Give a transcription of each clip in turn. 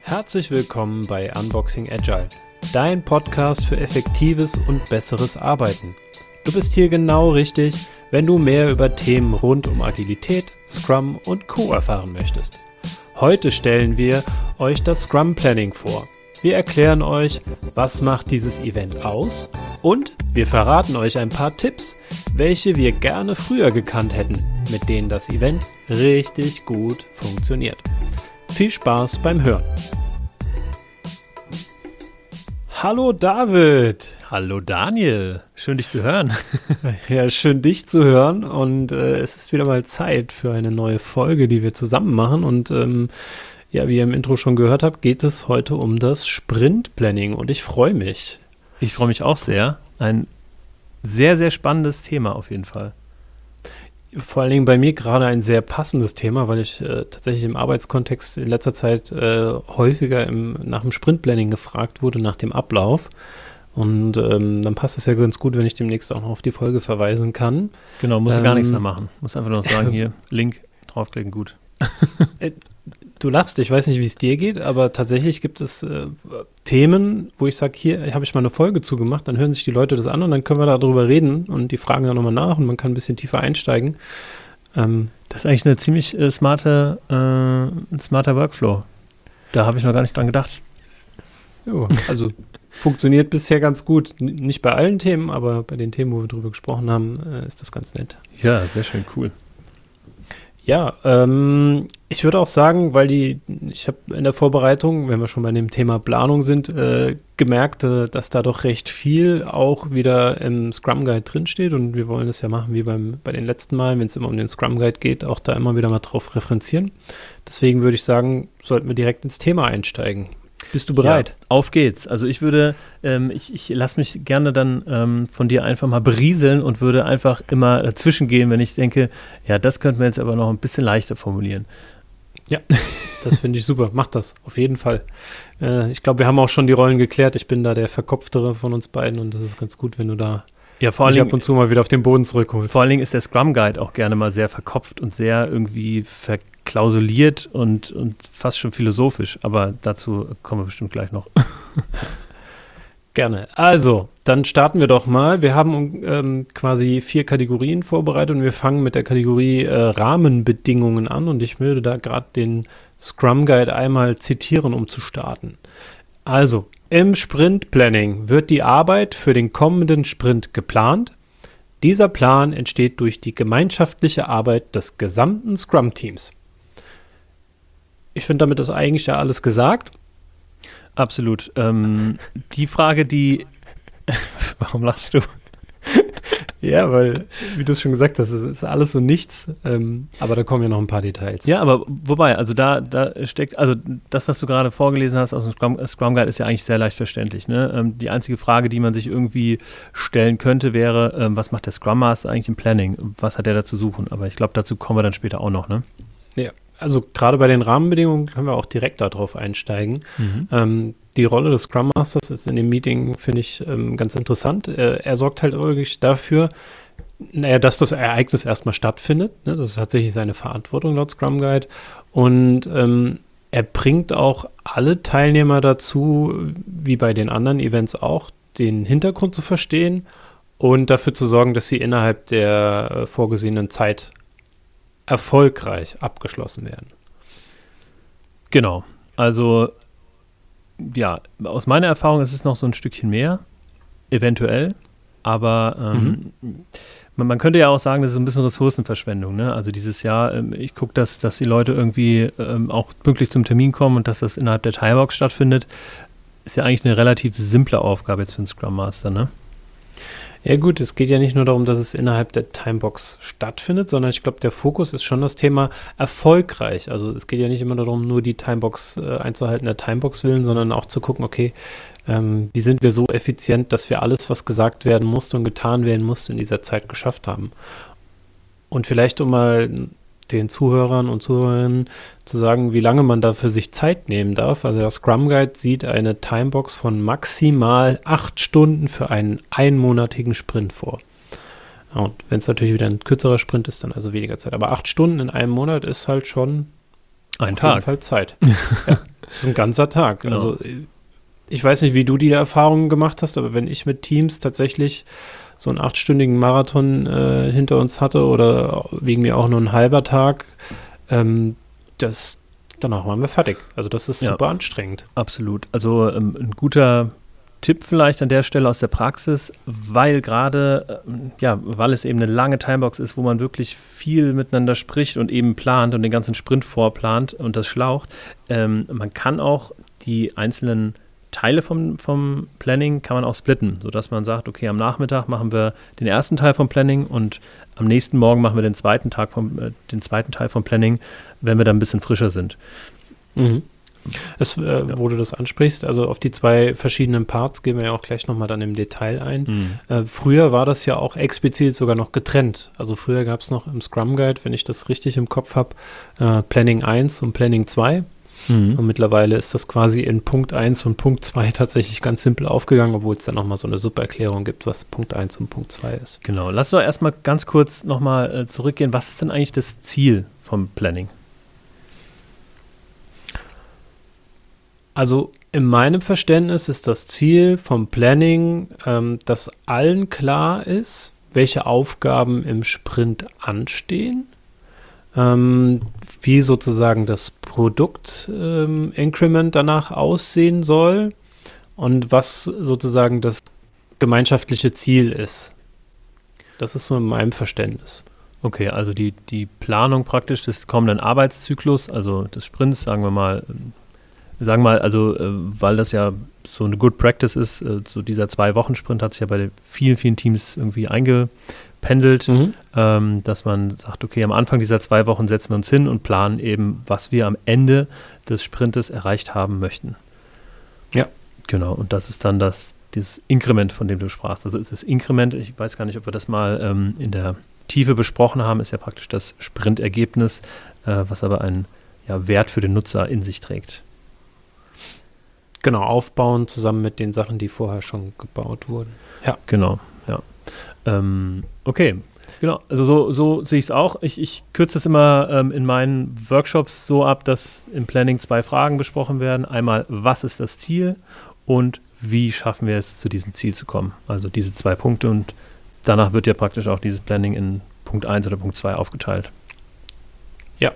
Herzlich willkommen bei Unboxing Agile, dein Podcast für effektives und besseres Arbeiten. Du bist hier genau richtig, wenn du mehr über Themen rund um Agilität, Scrum und Co erfahren möchtest. Heute stellen wir euch das Scrum Planning vor. Wir erklären euch, was macht dieses Event aus und wir verraten euch ein paar Tipps, welche wir gerne früher gekannt hätten, mit denen das Event richtig gut funktioniert. Viel Spaß beim Hören. Hallo David. Hallo Daniel. Schön dich zu hören. Ja, schön dich zu hören und äh, es ist wieder mal Zeit für eine neue Folge, die wir zusammen machen und ähm, ja, wie ihr im Intro schon gehört habt, geht es heute um das Sprint Planning und ich freue mich. Ich freue mich auch sehr. Ein sehr, sehr spannendes Thema auf jeden Fall vor allen Dingen bei mir gerade ein sehr passendes Thema, weil ich äh, tatsächlich im Arbeitskontext in letzter Zeit äh, häufiger im, nach dem Sprintplanning gefragt wurde, nach dem Ablauf. Und ähm, dann passt es ja ganz gut, wenn ich demnächst auch noch auf die Folge verweisen kann. Genau, muss ähm, gar nichts mehr machen. Muss einfach nur sagen, hier, Link draufklicken, gut. Du lachst, ich weiß nicht, wie es dir geht, aber tatsächlich gibt es äh, Themen, wo ich sage, hier habe ich mal eine Folge zugemacht, dann hören sich die Leute das an und dann können wir darüber reden und die fragen dann nochmal nach und man kann ein bisschen tiefer einsteigen. Ähm, das ist eigentlich eine ziemlich äh, smarte, äh, smarter Workflow. Da habe ich noch gar nicht dran gedacht. Jo, also funktioniert bisher ganz gut. N nicht bei allen Themen, aber bei den Themen, wo wir drüber gesprochen haben, äh, ist das ganz nett. Ja, sehr schön, cool. Ja, ähm, ich würde auch sagen, weil die, ich habe in der Vorbereitung, wenn wir schon bei dem Thema Planung sind, äh, gemerkt, äh, dass da doch recht viel auch wieder im Scrum Guide drinsteht und wir wollen es ja machen wie beim, bei den letzten Malen, wenn es immer um den Scrum Guide geht, auch da immer wieder mal drauf referenzieren. Deswegen würde ich sagen, sollten wir direkt ins Thema einsteigen. Bist du bereit? Ja, auf geht's. Also ich würde, ähm, ich, ich lasse mich gerne dann ähm, von dir einfach mal berieseln und würde einfach immer dazwischen gehen, wenn ich denke, ja, das könnten wir jetzt aber noch ein bisschen leichter formulieren. Ja, das finde ich super. Mach das, auf jeden Fall. Äh, ich glaube, wir haben auch schon die Rollen geklärt. Ich bin da der Verkopftere von uns beiden und das ist ganz gut, wenn du da ja, vor allem, ab und zu mal wieder auf den Boden zurückholst. Vor allen Dingen ist der Scrum Guide auch gerne mal sehr verkopft und sehr irgendwie verklausuliert und, und fast schon philosophisch. Aber dazu kommen wir bestimmt gleich noch. Gerne. Also, dann starten wir doch mal. Wir haben ähm, quasi vier Kategorien vorbereitet und wir fangen mit der Kategorie äh, Rahmenbedingungen an und ich würde da gerade den Scrum Guide einmal zitieren, um zu starten. Also, im Sprint Planning wird die Arbeit für den kommenden Sprint geplant. Dieser Plan entsteht durch die gemeinschaftliche Arbeit des gesamten Scrum-Teams. Ich finde, damit ist eigentlich ja alles gesagt. Absolut. Ähm, die Frage, die. Warum lachst du? Ja, weil, wie du es schon gesagt hast, es ist alles so nichts, ähm, aber da kommen ja noch ein paar Details. Ja, aber wobei, also da, da steckt, also das, was du gerade vorgelesen hast aus dem Scrum, Scrum Guide, ist ja eigentlich sehr leicht verständlich. Ne? Ähm, die einzige Frage, die man sich irgendwie stellen könnte, wäre, ähm, was macht der Scrum Master eigentlich im Planning? Was hat er da zu suchen? Aber ich glaube, dazu kommen wir dann später auch noch, ne? Ja, also gerade bei den Rahmenbedingungen können wir auch direkt darauf einsteigen. Mhm. Die Rolle des Scrum Masters ist in dem Meeting, finde ich, ähm, ganz interessant. Äh, er sorgt halt wirklich dafür, naja, dass das Ereignis erstmal stattfindet. Ne? Das ist tatsächlich seine Verantwortung laut Scrum Guide. Und ähm, er bringt auch alle Teilnehmer dazu, wie bei den anderen Events auch, den Hintergrund zu verstehen und dafür zu sorgen, dass sie innerhalb der äh, vorgesehenen Zeit erfolgreich abgeschlossen werden. Genau. Also ja, aus meiner Erfahrung ist es noch so ein Stückchen mehr, eventuell, aber ähm, mhm. man, man, könnte ja auch sagen, das ist ein bisschen Ressourcenverschwendung. Ne? Also dieses Jahr, ähm, ich gucke, dass, dass die Leute irgendwie ähm, auch pünktlich zum Termin kommen und dass das innerhalb der Timebox stattfindet, ist ja eigentlich eine relativ simple Aufgabe jetzt für einen Scrum Master, ne? Ja gut, es geht ja nicht nur darum, dass es innerhalb der Timebox stattfindet, sondern ich glaube, der Fokus ist schon das Thema erfolgreich. Also es geht ja nicht immer darum, nur die Timebox äh, einzuhalten, der Timebox willen, sondern auch zu gucken, okay, ähm, wie sind wir so effizient, dass wir alles, was gesagt werden musste und getan werden musste, in dieser Zeit geschafft haben. Und vielleicht um mal den Zuhörern und Zuhörerinnen zu sagen, wie lange man da für sich Zeit nehmen darf. Also der Scrum Guide sieht eine Timebox von maximal acht Stunden für einen einmonatigen Sprint vor. Und wenn es natürlich wieder ein kürzerer Sprint ist, dann also weniger Zeit. Aber acht Stunden in einem Monat ist halt schon ein auf Tag. jeden Fall Zeit. ja, das ist ein ganzer Tag. Genau. Also ich weiß nicht, wie du die Erfahrungen gemacht hast, aber wenn ich mit Teams tatsächlich so einen achtstündigen Marathon äh, hinter uns hatte oder wegen mir auch nur ein halber Tag, ähm, das danach waren wir fertig. Also das ist ja, super anstrengend. Absolut. Also ähm, ein guter Tipp vielleicht an der Stelle aus der Praxis, weil gerade, ähm, ja, weil es eben eine lange Timebox ist, wo man wirklich viel miteinander spricht und eben plant und den ganzen Sprint vorplant und das schlaucht. Ähm, man kann auch die einzelnen Teile vom, vom Planning kann man auch splitten, sodass man sagt, okay, am Nachmittag machen wir den ersten Teil vom Planning und am nächsten Morgen machen wir den zweiten Tag vom, äh, den zweiten Teil vom Planning, wenn wir dann ein bisschen frischer sind. Mhm. Es, äh, ja. wo du das ansprichst, also auf die zwei verschiedenen Parts gehen wir ja auch gleich nochmal dann im Detail ein. Mhm. Äh, früher war das ja auch explizit sogar noch getrennt. Also früher gab es noch im Scrum Guide, wenn ich das richtig im Kopf habe, äh, Planning 1 und Planning 2. Mhm. Und mittlerweile ist das quasi in Punkt 1 und Punkt 2 tatsächlich ganz simpel aufgegangen, obwohl es dann nochmal so eine Supererklärung gibt, was Punkt 1 und Punkt 2 ist. Genau. Lass doch erstmal ganz kurz nochmal äh, zurückgehen. Was ist denn eigentlich das Ziel vom Planning? Also in meinem Verständnis ist das Ziel vom Planning, ähm, dass allen klar ist, welche Aufgaben im Sprint anstehen ähm, wie sozusagen das Produkt-Increment ähm, danach aussehen soll und was sozusagen das gemeinschaftliche Ziel ist. Das ist so in meinem Verständnis. Okay, also die, die Planung praktisch des kommenden Arbeitszyklus, also des Sprints, sagen wir mal, sagen wir mal, also äh, weil das ja so eine Good Practice ist, äh, so dieser Zwei-Wochen-Sprint hat sich ja bei vielen, vielen Teams irgendwie einge, pendelt, mhm. ähm, dass man sagt, okay, am Anfang dieser zwei Wochen setzen wir uns hin und planen eben, was wir am Ende des Sprintes erreicht haben möchten. Ja. Genau, und das ist dann das, dieses Inkrement, von dem du sprachst. Also das Inkrement, ich weiß gar nicht, ob wir das mal ähm, in der Tiefe besprochen haben, ist ja praktisch das Sprintergebnis, äh, was aber einen ja, Wert für den Nutzer in sich trägt. Genau, aufbauen zusammen mit den Sachen, die vorher schon gebaut wurden. Ja. Genau. Ähm, okay, genau. Also so, so sehe ich es auch. Ich, ich kürze es immer ähm, in meinen Workshops so ab, dass im Planning zwei Fragen besprochen werden. Einmal, was ist das Ziel und wie schaffen wir es, zu diesem Ziel zu kommen? Also diese zwei Punkte und danach wird ja praktisch auch dieses Planning in Punkt 1 oder Punkt 2 aufgeteilt. Ja,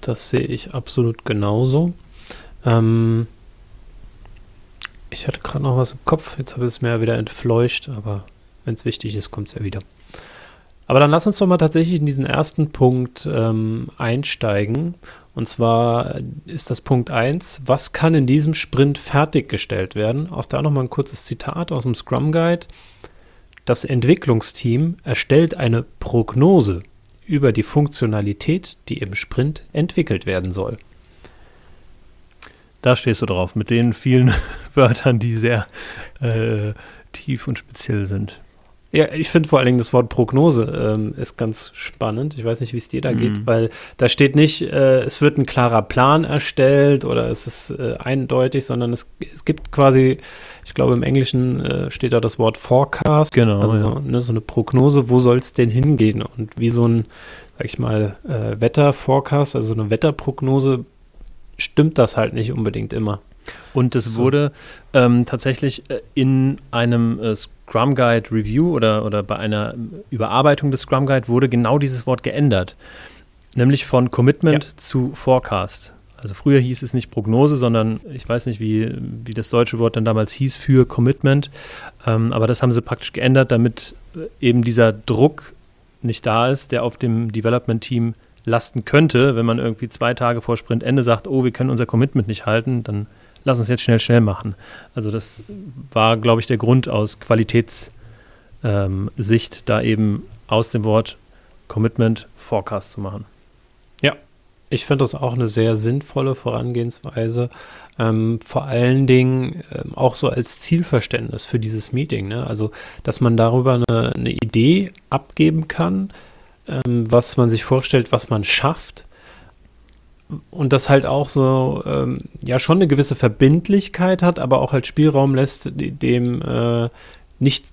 das sehe ich absolut genauso. Ähm, ich hatte gerade noch was im Kopf, jetzt habe ich es mir wieder entfleucht, aber wenn es wichtig ist, kommt es ja wieder. Aber dann lass uns doch mal tatsächlich in diesen ersten Punkt ähm, einsteigen. Und zwar ist das Punkt 1, was kann in diesem Sprint fertiggestellt werden? Auch da nochmal ein kurzes Zitat aus dem Scrum Guide. Das Entwicklungsteam erstellt eine Prognose über die Funktionalität, die im Sprint entwickelt werden soll. Da stehst du drauf, mit den vielen Wörtern, die sehr äh, tief und speziell sind. Ja, ich finde vor allen Dingen das Wort Prognose ähm, ist ganz spannend. Ich weiß nicht, wie es dir da mhm. geht, weil da steht nicht, äh, es wird ein klarer Plan erstellt oder es ist äh, eindeutig, sondern es, es gibt quasi, ich glaube im Englischen äh, steht da das Wort Forecast, genau, also ja. so, ne, so, eine Prognose, wo soll es denn hingehen? Und wie so ein, sag ich mal, äh, Wetterforecast, also eine Wetterprognose, stimmt das halt nicht unbedingt immer. Und es so. wurde ähm, tatsächlich äh, in einem äh, Scrum Guide Review oder, oder bei einer Überarbeitung des Scrum Guide wurde genau dieses Wort geändert. Nämlich von Commitment ja. zu Forecast. Also früher hieß es nicht Prognose, sondern ich weiß nicht, wie, wie das deutsche Wort dann damals hieß für Commitment. Ähm, aber das haben sie praktisch geändert, damit äh, eben dieser Druck nicht da ist, der auf dem Development-Team lasten könnte, wenn man irgendwie zwei Tage vor Sprintende sagt, oh, wir können unser Commitment nicht halten, dann lass uns jetzt schnell, schnell machen. Also das war, glaube ich, der Grund aus Qualitätssicht, ähm, da eben aus dem Wort Commitment Forecast zu machen. Ja, ich finde das auch eine sehr sinnvolle Vorangehensweise. Ähm, vor allen Dingen ähm, auch so als Zielverständnis für dieses Meeting. Ne? Also, dass man darüber eine, eine Idee abgeben kann, ähm, was man sich vorstellt, was man schafft. Und das halt auch so, ähm, ja, schon eine gewisse Verbindlichkeit hat, aber auch halt Spielraum lässt, dem äh, nicht,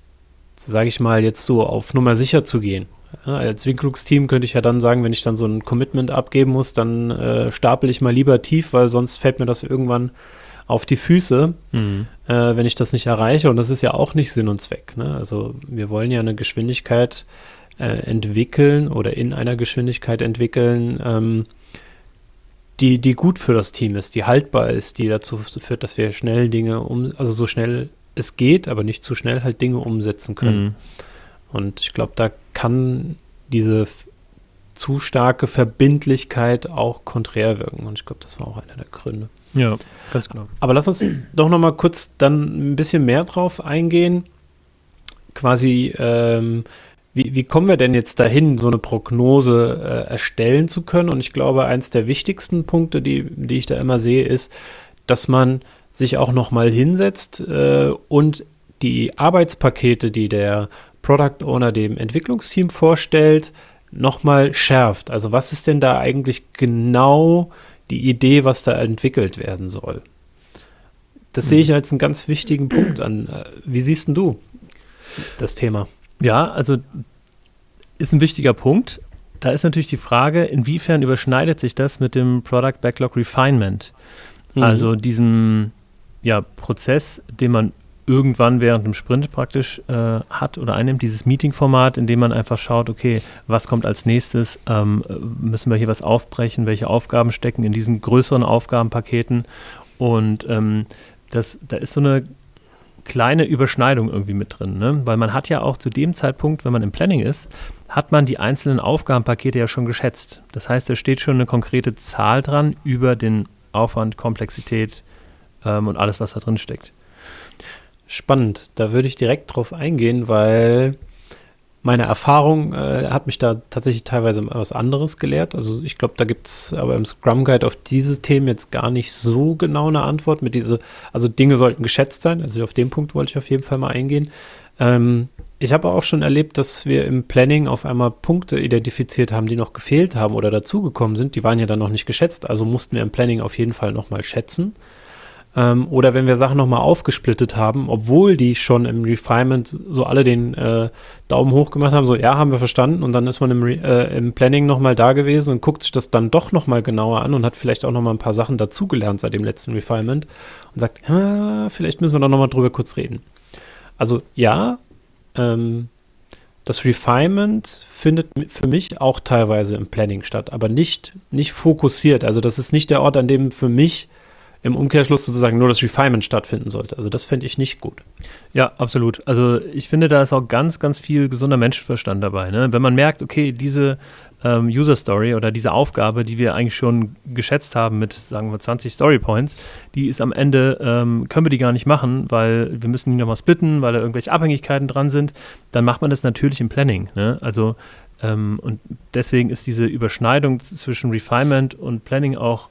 sage ich mal, jetzt so auf Nummer sicher zu gehen. Ja, als Winklux-Team könnte ich ja dann sagen, wenn ich dann so ein Commitment abgeben muss, dann äh, stapel ich mal lieber tief, weil sonst fällt mir das irgendwann auf die Füße, mhm. äh, wenn ich das nicht erreiche. Und das ist ja auch nicht Sinn und Zweck. Ne? Also wir wollen ja eine Geschwindigkeit äh, entwickeln oder in einer Geschwindigkeit entwickeln, ähm, die, die gut für das Team ist, die haltbar ist, die dazu führt, dass wir schnell Dinge um, also so schnell es geht, aber nicht zu schnell halt Dinge umsetzen können. Mhm. Und ich glaube, da kann diese zu starke Verbindlichkeit auch konträr wirken. Und ich glaube, das war auch einer der Gründe. Ja, ganz genau. Aber lass uns doch noch mal kurz dann ein bisschen mehr drauf eingehen. Quasi, ähm, wie, wie kommen wir denn jetzt dahin, so eine Prognose äh, erstellen zu können? Und ich glaube, eins der wichtigsten Punkte, die, die ich da immer sehe, ist, dass man sich auch noch mal hinsetzt äh, und die Arbeitspakete, die der Product Owner dem Entwicklungsteam vorstellt, noch mal schärft. Also was ist denn da eigentlich genau die Idee, was da entwickelt werden soll. Das sehe ich als einen ganz wichtigen Punkt an. Wie siehst denn du das Thema? Ja, also ist ein wichtiger Punkt. Da ist natürlich die Frage, inwiefern überschneidet sich das mit dem Product Backlog Refinement? Mhm. Also diesem ja, Prozess, den man irgendwann während dem Sprint praktisch äh, hat oder einnimmt, dieses Meeting-Format, in dem man einfach schaut, okay, was kommt als nächstes, ähm, müssen wir hier was aufbrechen, welche Aufgaben stecken in diesen größeren Aufgabenpaketen und ähm, das, da ist so eine kleine Überschneidung irgendwie mit drin, ne? weil man hat ja auch zu dem Zeitpunkt, wenn man im Planning ist, hat man die einzelnen Aufgabenpakete ja schon geschätzt. Das heißt, da steht schon eine konkrete Zahl dran über den Aufwand, Komplexität ähm, und alles, was da drin steckt. Spannend. Da würde ich direkt drauf eingehen, weil meine Erfahrung äh, hat mich da tatsächlich teilweise was anderes gelehrt. Also ich glaube, da gibt es aber im Scrum Guide auf dieses Thema jetzt gar nicht so genau eine Antwort mit diese, also Dinge sollten geschätzt sein. Also auf den Punkt wollte ich auf jeden Fall mal eingehen. Ähm, ich habe auch schon erlebt, dass wir im Planning auf einmal Punkte identifiziert haben, die noch gefehlt haben oder dazugekommen sind. Die waren ja dann noch nicht geschätzt, also mussten wir im Planning auf jeden Fall nochmal schätzen. Ähm, oder wenn wir Sachen nochmal aufgesplittet haben, obwohl die schon im Refinement so alle den äh, Daumen hoch gemacht haben, so ja, haben wir verstanden und dann ist man im, Re äh, im Planning nochmal da gewesen und guckt sich das dann doch nochmal genauer an und hat vielleicht auch nochmal ein paar Sachen dazugelernt seit dem letzten Refinement und sagt, ja, vielleicht müssen wir da nochmal drüber kurz reden. Also ja, ähm, das Refinement findet für mich auch teilweise im Planning statt, aber nicht, nicht fokussiert. Also das ist nicht der Ort, an dem für mich im Umkehrschluss sozusagen nur das Refinement stattfinden sollte. Also das fände ich nicht gut. Ja, absolut. Also ich finde, da ist auch ganz, ganz viel gesunder Menschenverstand dabei. Ne? Wenn man merkt, okay, diese ähm, User Story oder diese Aufgabe, die wir eigentlich schon geschätzt haben mit, sagen wir, 20 Story Points, die ist am Ende, ähm, können wir die gar nicht machen, weil wir müssen die nochmal splitten, weil da irgendwelche Abhängigkeiten dran sind, dann macht man das natürlich im Planning. Ne? Also ähm, und deswegen ist diese Überschneidung zwischen Refinement und Planning auch auch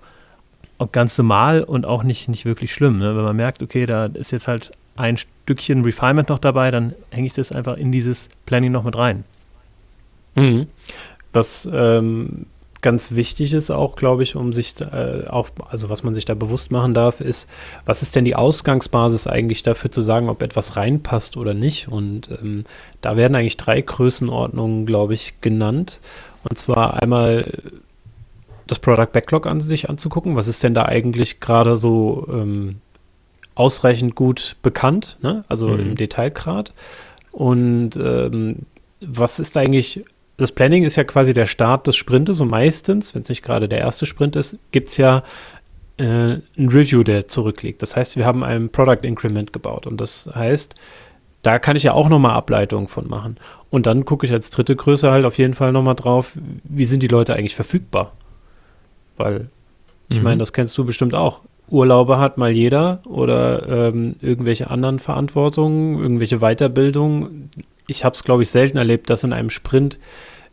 ganz normal und auch nicht, nicht wirklich schlimm. Ne? Wenn man merkt, okay, da ist jetzt halt ein Stückchen Refinement noch dabei, dann hänge ich das einfach in dieses Planning noch mit rein. Mhm. Was ähm, ganz wichtig ist auch, glaube ich, um sich äh, auch, also was man sich da bewusst machen darf, ist, was ist denn die Ausgangsbasis eigentlich dafür zu sagen, ob etwas reinpasst oder nicht? Und ähm, da werden eigentlich drei Größenordnungen, glaube ich, genannt. Und zwar einmal das Product Backlog an sich anzugucken. Was ist denn da eigentlich gerade so ähm, ausreichend gut bekannt, ne? also mhm. im Detailgrad? Und ähm, was ist eigentlich, das Planning ist ja quasi der Start des Sprintes und meistens, wenn es nicht gerade der erste Sprint ist, gibt es ja äh, ein Review, der zurückliegt. Das heißt, wir haben ein Product Increment gebaut und das heißt, da kann ich ja auch nochmal Ableitungen von machen. Und dann gucke ich als dritte Größe halt auf jeden Fall nochmal drauf, wie sind die Leute eigentlich verfügbar? Weil, ich mhm. meine, das kennst du bestimmt auch. Urlaube hat mal jeder oder ähm, irgendwelche anderen Verantwortungen, irgendwelche Weiterbildungen. Ich habe es, glaube ich, selten erlebt, dass in einem Sprint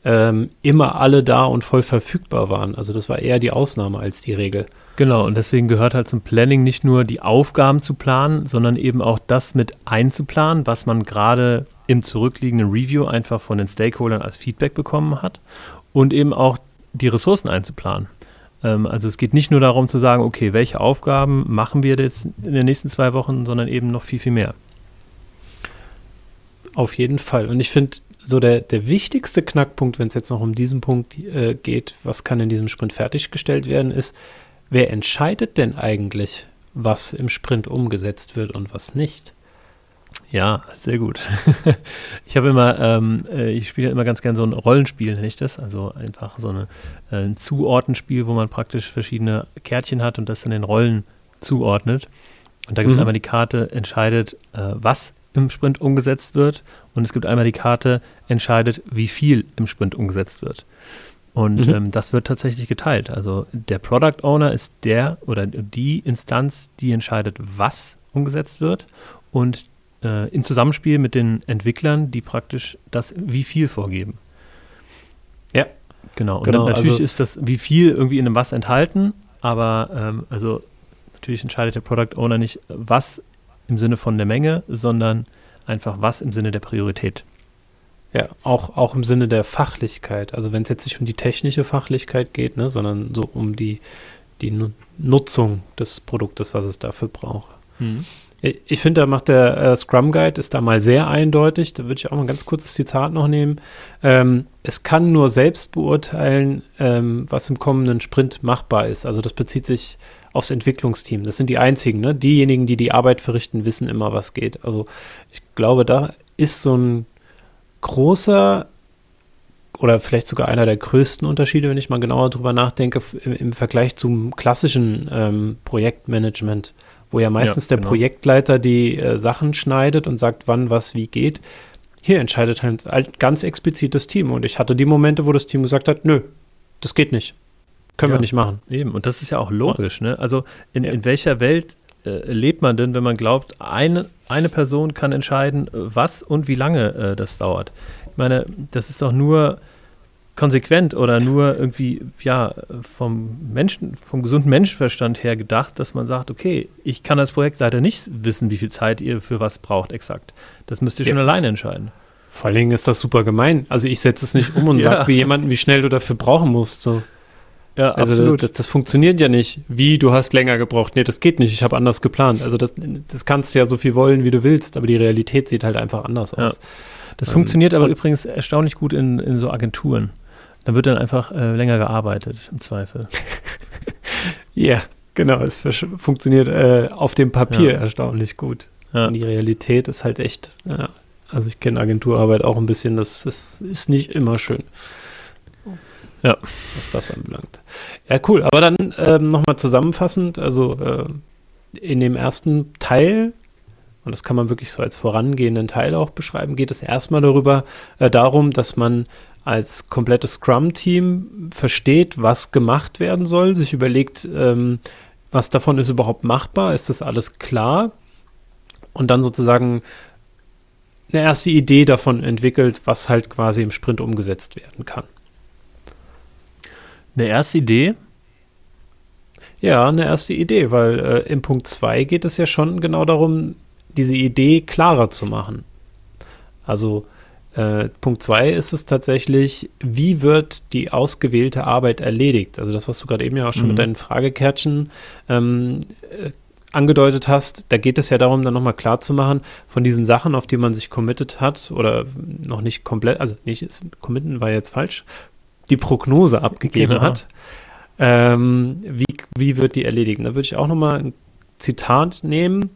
ähm, immer alle da und voll verfügbar waren. Also das war eher die Ausnahme als die Regel. Genau, und deswegen gehört halt zum Planning nicht nur die Aufgaben zu planen, sondern eben auch das mit einzuplanen, was man gerade im zurückliegenden Review einfach von den Stakeholdern als Feedback bekommen hat und eben auch die Ressourcen einzuplanen. Ähm, also es geht nicht nur darum zu sagen, okay, welche Aufgaben machen wir jetzt in den nächsten zwei Wochen, sondern eben noch viel, viel mehr. Auf jeden Fall. Und ich finde, so der, der wichtigste Knackpunkt, wenn es jetzt noch um diesen Punkt äh, geht, was kann in diesem Sprint fertiggestellt werden, ist, wer entscheidet denn eigentlich, was im Sprint umgesetzt wird und was nicht? Ja, sehr gut. ich habe immer, ähm, äh, ich spiele immer ganz gerne so ein Rollenspiel, nenne ich das. Also einfach so eine, äh, ein Zuordnenspiel, wo man praktisch verschiedene Kärtchen hat und das in den Rollen zuordnet. Und da gibt es mhm. einmal die Karte, entscheidet, äh, was im Sprint umgesetzt wird. Und es gibt einmal die Karte, entscheidet, wie viel im Sprint umgesetzt wird. Und mhm. ähm, das wird tatsächlich geteilt. Also der Product Owner ist der oder die Instanz, die entscheidet, was umgesetzt wird. Und äh, im Zusammenspiel mit den Entwicklern, die praktisch das wie viel vorgeben. Ja. Genau. Und genau, natürlich also ist das wie viel irgendwie in einem was enthalten, aber ähm, also natürlich entscheidet der Product Owner nicht, was im Sinne von der Menge, sondern einfach was im Sinne der Priorität. Ja, auch, auch im Sinne der Fachlichkeit. Also wenn es jetzt nicht um die technische Fachlichkeit geht, ne, sondern so um die, die Nutzung des Produktes, was es dafür braucht. Mhm. Ich finde, da macht der äh, Scrum Guide, ist da mal sehr eindeutig. Da würde ich auch mal ein ganz kurzes Zitat noch nehmen. Ähm, es kann nur selbst beurteilen, ähm, was im kommenden Sprint machbar ist. Also das bezieht sich aufs Entwicklungsteam. Das sind die einzigen, ne? Diejenigen, die die Arbeit verrichten, wissen immer, was geht. Also ich glaube, da ist so ein großer oder vielleicht sogar einer der größten Unterschiede, wenn ich mal genauer drüber nachdenke, im, im Vergleich zum klassischen ähm, Projektmanagement wo ja meistens ja, der genau. Projektleiter die äh, Sachen schneidet und sagt, wann was wie geht. Hier entscheidet halt ganz explizit das Team. Und ich hatte die Momente, wo das Team gesagt hat, nö, das geht nicht. Können ja, wir nicht machen. Eben, und das ist ja auch logisch. Ne? Also in, ja. in welcher Welt äh, lebt man denn, wenn man glaubt, eine, eine Person kann entscheiden, was und wie lange äh, das dauert? Ich meine, das ist doch nur konsequent oder nur irgendwie, ja, vom Menschen, vom gesunden Menschenverstand her gedacht, dass man sagt, okay, ich kann als Projektleiter nicht wissen, wie viel Zeit ihr für was braucht, exakt. Das müsst ihr schon alleine entscheiden. Vor allen Dingen ist das super gemein. Also ich setze es nicht um und ja. sage wie jemanden, wie schnell du dafür brauchen musst. So. Ja, also absolut. Das, das, das, funktioniert ja nicht. Wie, du hast länger gebraucht. Nee, das geht nicht. Ich habe anders geplant. Also das, das kannst du ja so viel wollen, wie du willst, aber die Realität sieht halt einfach anders aus. Das ähm, funktioniert aber übrigens erstaunlich gut in, in so Agenturen. Dann wird dann einfach äh, länger gearbeitet, im Zweifel. Ja, yeah, genau. Es funktioniert äh, auf dem Papier ja. erstaunlich gut. Ja. Die Realität ist halt echt, ja. also ich kenne Agenturarbeit auch ein bisschen, das, das ist nicht immer schön. Ja. Was das anbelangt. Ja, cool. Aber dann ähm, nochmal zusammenfassend, also äh, in dem ersten Teil und das kann man wirklich so als vorangehenden Teil auch beschreiben, geht es erstmal darüber, äh, darum, dass man als komplettes Scrum-Team versteht, was gemacht werden soll, sich überlegt, ähm, was davon ist überhaupt machbar, ist das alles klar und dann sozusagen eine erste Idee davon entwickelt, was halt quasi im Sprint umgesetzt werden kann. Eine erste Idee? Ja, eine erste Idee, weil äh, im Punkt 2 geht es ja schon genau darum, diese Idee klarer zu machen. Also äh, Punkt 2 ist es tatsächlich, wie wird die ausgewählte Arbeit erledigt? Also das, was du gerade eben ja auch schon mhm. mit deinen Fragekärtchen ähm, äh, angedeutet hast, da geht es ja darum, dann nochmal klar zu machen, von diesen Sachen, auf die man sich committed hat oder noch nicht komplett, also nicht, ist, committen war jetzt falsch, die Prognose abgegeben genau. hat, ähm, wie, wie wird die erledigen? Da würde ich auch nochmal ein Zitat nehmen.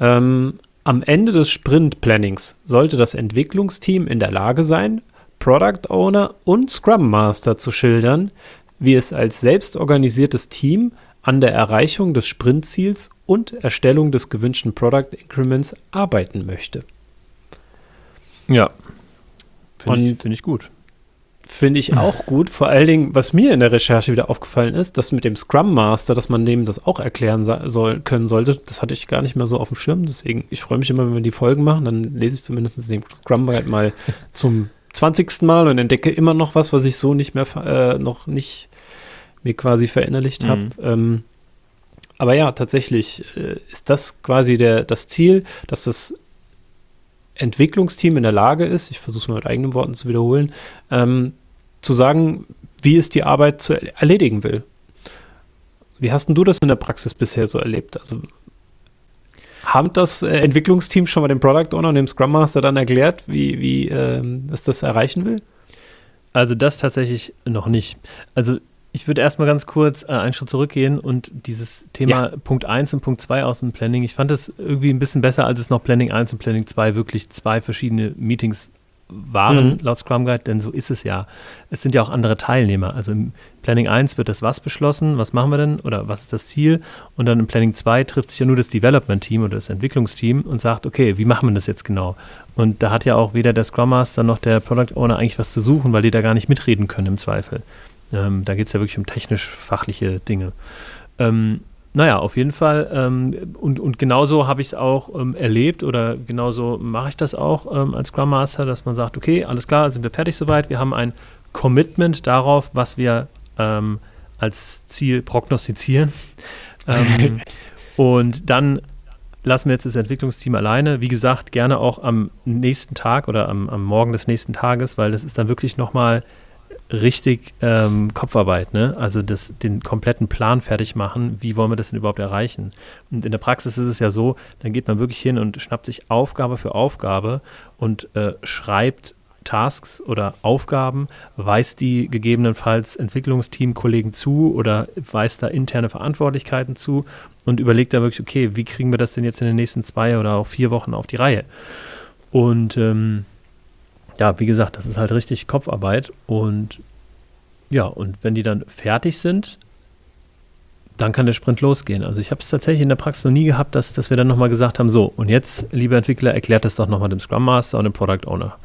Ähm, am Ende des Sprint-Plannings sollte das Entwicklungsteam in der Lage sein, Product Owner und Scrum Master zu schildern, wie es als selbstorganisiertes Team an der Erreichung des Sprintziels und Erstellung des gewünschten Product Increments arbeiten möchte. Ja, finde ich, find ich gut. Finde ich auch gut. Vor allen Dingen, was mir in der Recherche wieder aufgefallen ist, dass mit dem Scrum Master, dass man dem das auch erklären soll, können sollte, das hatte ich gar nicht mehr so auf dem Schirm. Deswegen, ich freue mich immer, wenn wir die Folgen machen. Dann lese ich zumindest den Scrum Guide mal zum 20. Mal und entdecke immer noch was, was ich so nicht mehr, äh, noch nicht mir quasi verinnerlicht mhm. habe. Ähm, aber ja, tatsächlich äh, ist das quasi der, das Ziel, dass das Entwicklungsteam in der Lage ist, ich versuche es mal mit eigenen Worten zu wiederholen, ähm, zu sagen, wie es die Arbeit zu erledigen will. Wie hast du das in der Praxis bisher so erlebt? Also haben das äh, Entwicklungsteam schon mal dem Product Owner und dem Scrum Master dann erklärt, wie, wie ähm, es das erreichen will? Also das tatsächlich noch nicht. Also ich würde erstmal ganz kurz äh, einen Schritt zurückgehen und dieses Thema ja. Punkt 1 und Punkt 2 aus dem Planning, ich fand das irgendwie ein bisschen besser, als es noch Planning 1 und Planning 2 wirklich zwei verschiedene Meetings waren, mhm. laut Scrum Guide, denn so ist es ja. Es sind ja auch andere Teilnehmer. Also im Planning 1 wird das was beschlossen, was machen wir denn oder was ist das Ziel? Und dann im Planning 2 trifft sich ja nur das Development Team oder das Entwicklungsteam und sagt, okay, wie machen wir das jetzt genau? Und da hat ja auch weder der Scrum Master noch der Product Owner eigentlich was zu suchen, weil die da gar nicht mitreden können im Zweifel. Ähm, da geht es ja wirklich um technisch-fachliche Dinge. Ähm, naja, auf jeden Fall. Ähm, und, und genauso habe ich es auch ähm, erlebt oder genauso mache ich das auch ähm, als Scrum Master, dass man sagt, okay, alles klar, sind wir fertig soweit. Wir haben ein Commitment darauf, was wir ähm, als Ziel prognostizieren. Ähm, und dann lassen wir jetzt das Entwicklungsteam alleine. Wie gesagt, gerne auch am nächsten Tag oder am, am Morgen des nächsten Tages, weil das ist dann wirklich nochmal richtig ähm, Kopfarbeit, ne? Also das, den kompletten Plan fertig machen, wie wollen wir das denn überhaupt erreichen? Und in der Praxis ist es ja so, dann geht man wirklich hin und schnappt sich Aufgabe für Aufgabe und äh, schreibt Tasks oder Aufgaben, weist die gegebenenfalls Entwicklungsteam-Kollegen zu oder weist da interne Verantwortlichkeiten zu und überlegt da wirklich, okay, wie kriegen wir das denn jetzt in den nächsten zwei oder auch vier Wochen auf die Reihe? Und ähm, ja, wie gesagt, das ist halt richtig Kopfarbeit. Und ja, und wenn die dann fertig sind, dann kann der Sprint losgehen. Also ich habe es tatsächlich in der Praxis noch nie gehabt, dass, dass wir dann nochmal gesagt haben, so, und jetzt, liebe Entwickler, erklärt das doch nochmal dem Scrum Master und dem Product Owner.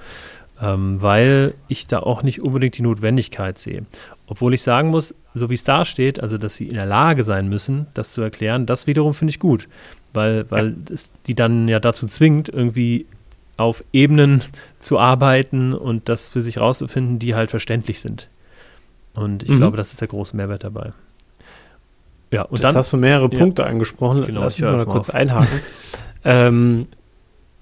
Ähm, weil ich da auch nicht unbedingt die Notwendigkeit sehe. Obwohl ich sagen muss, so wie es da steht, also dass sie in der Lage sein müssen, das zu erklären, das wiederum finde ich gut. Weil, weil ja. es die dann ja dazu zwingt, irgendwie auf Ebenen zu arbeiten und das für sich rauszufinden, die halt verständlich sind. Und ich mhm. glaube, das ist der große Mehrwert dabei. Ja, und Jetzt dann hast du mehrere ja, Punkte angesprochen. Genau, Lass mich mal kurz auf. einhaken. ähm,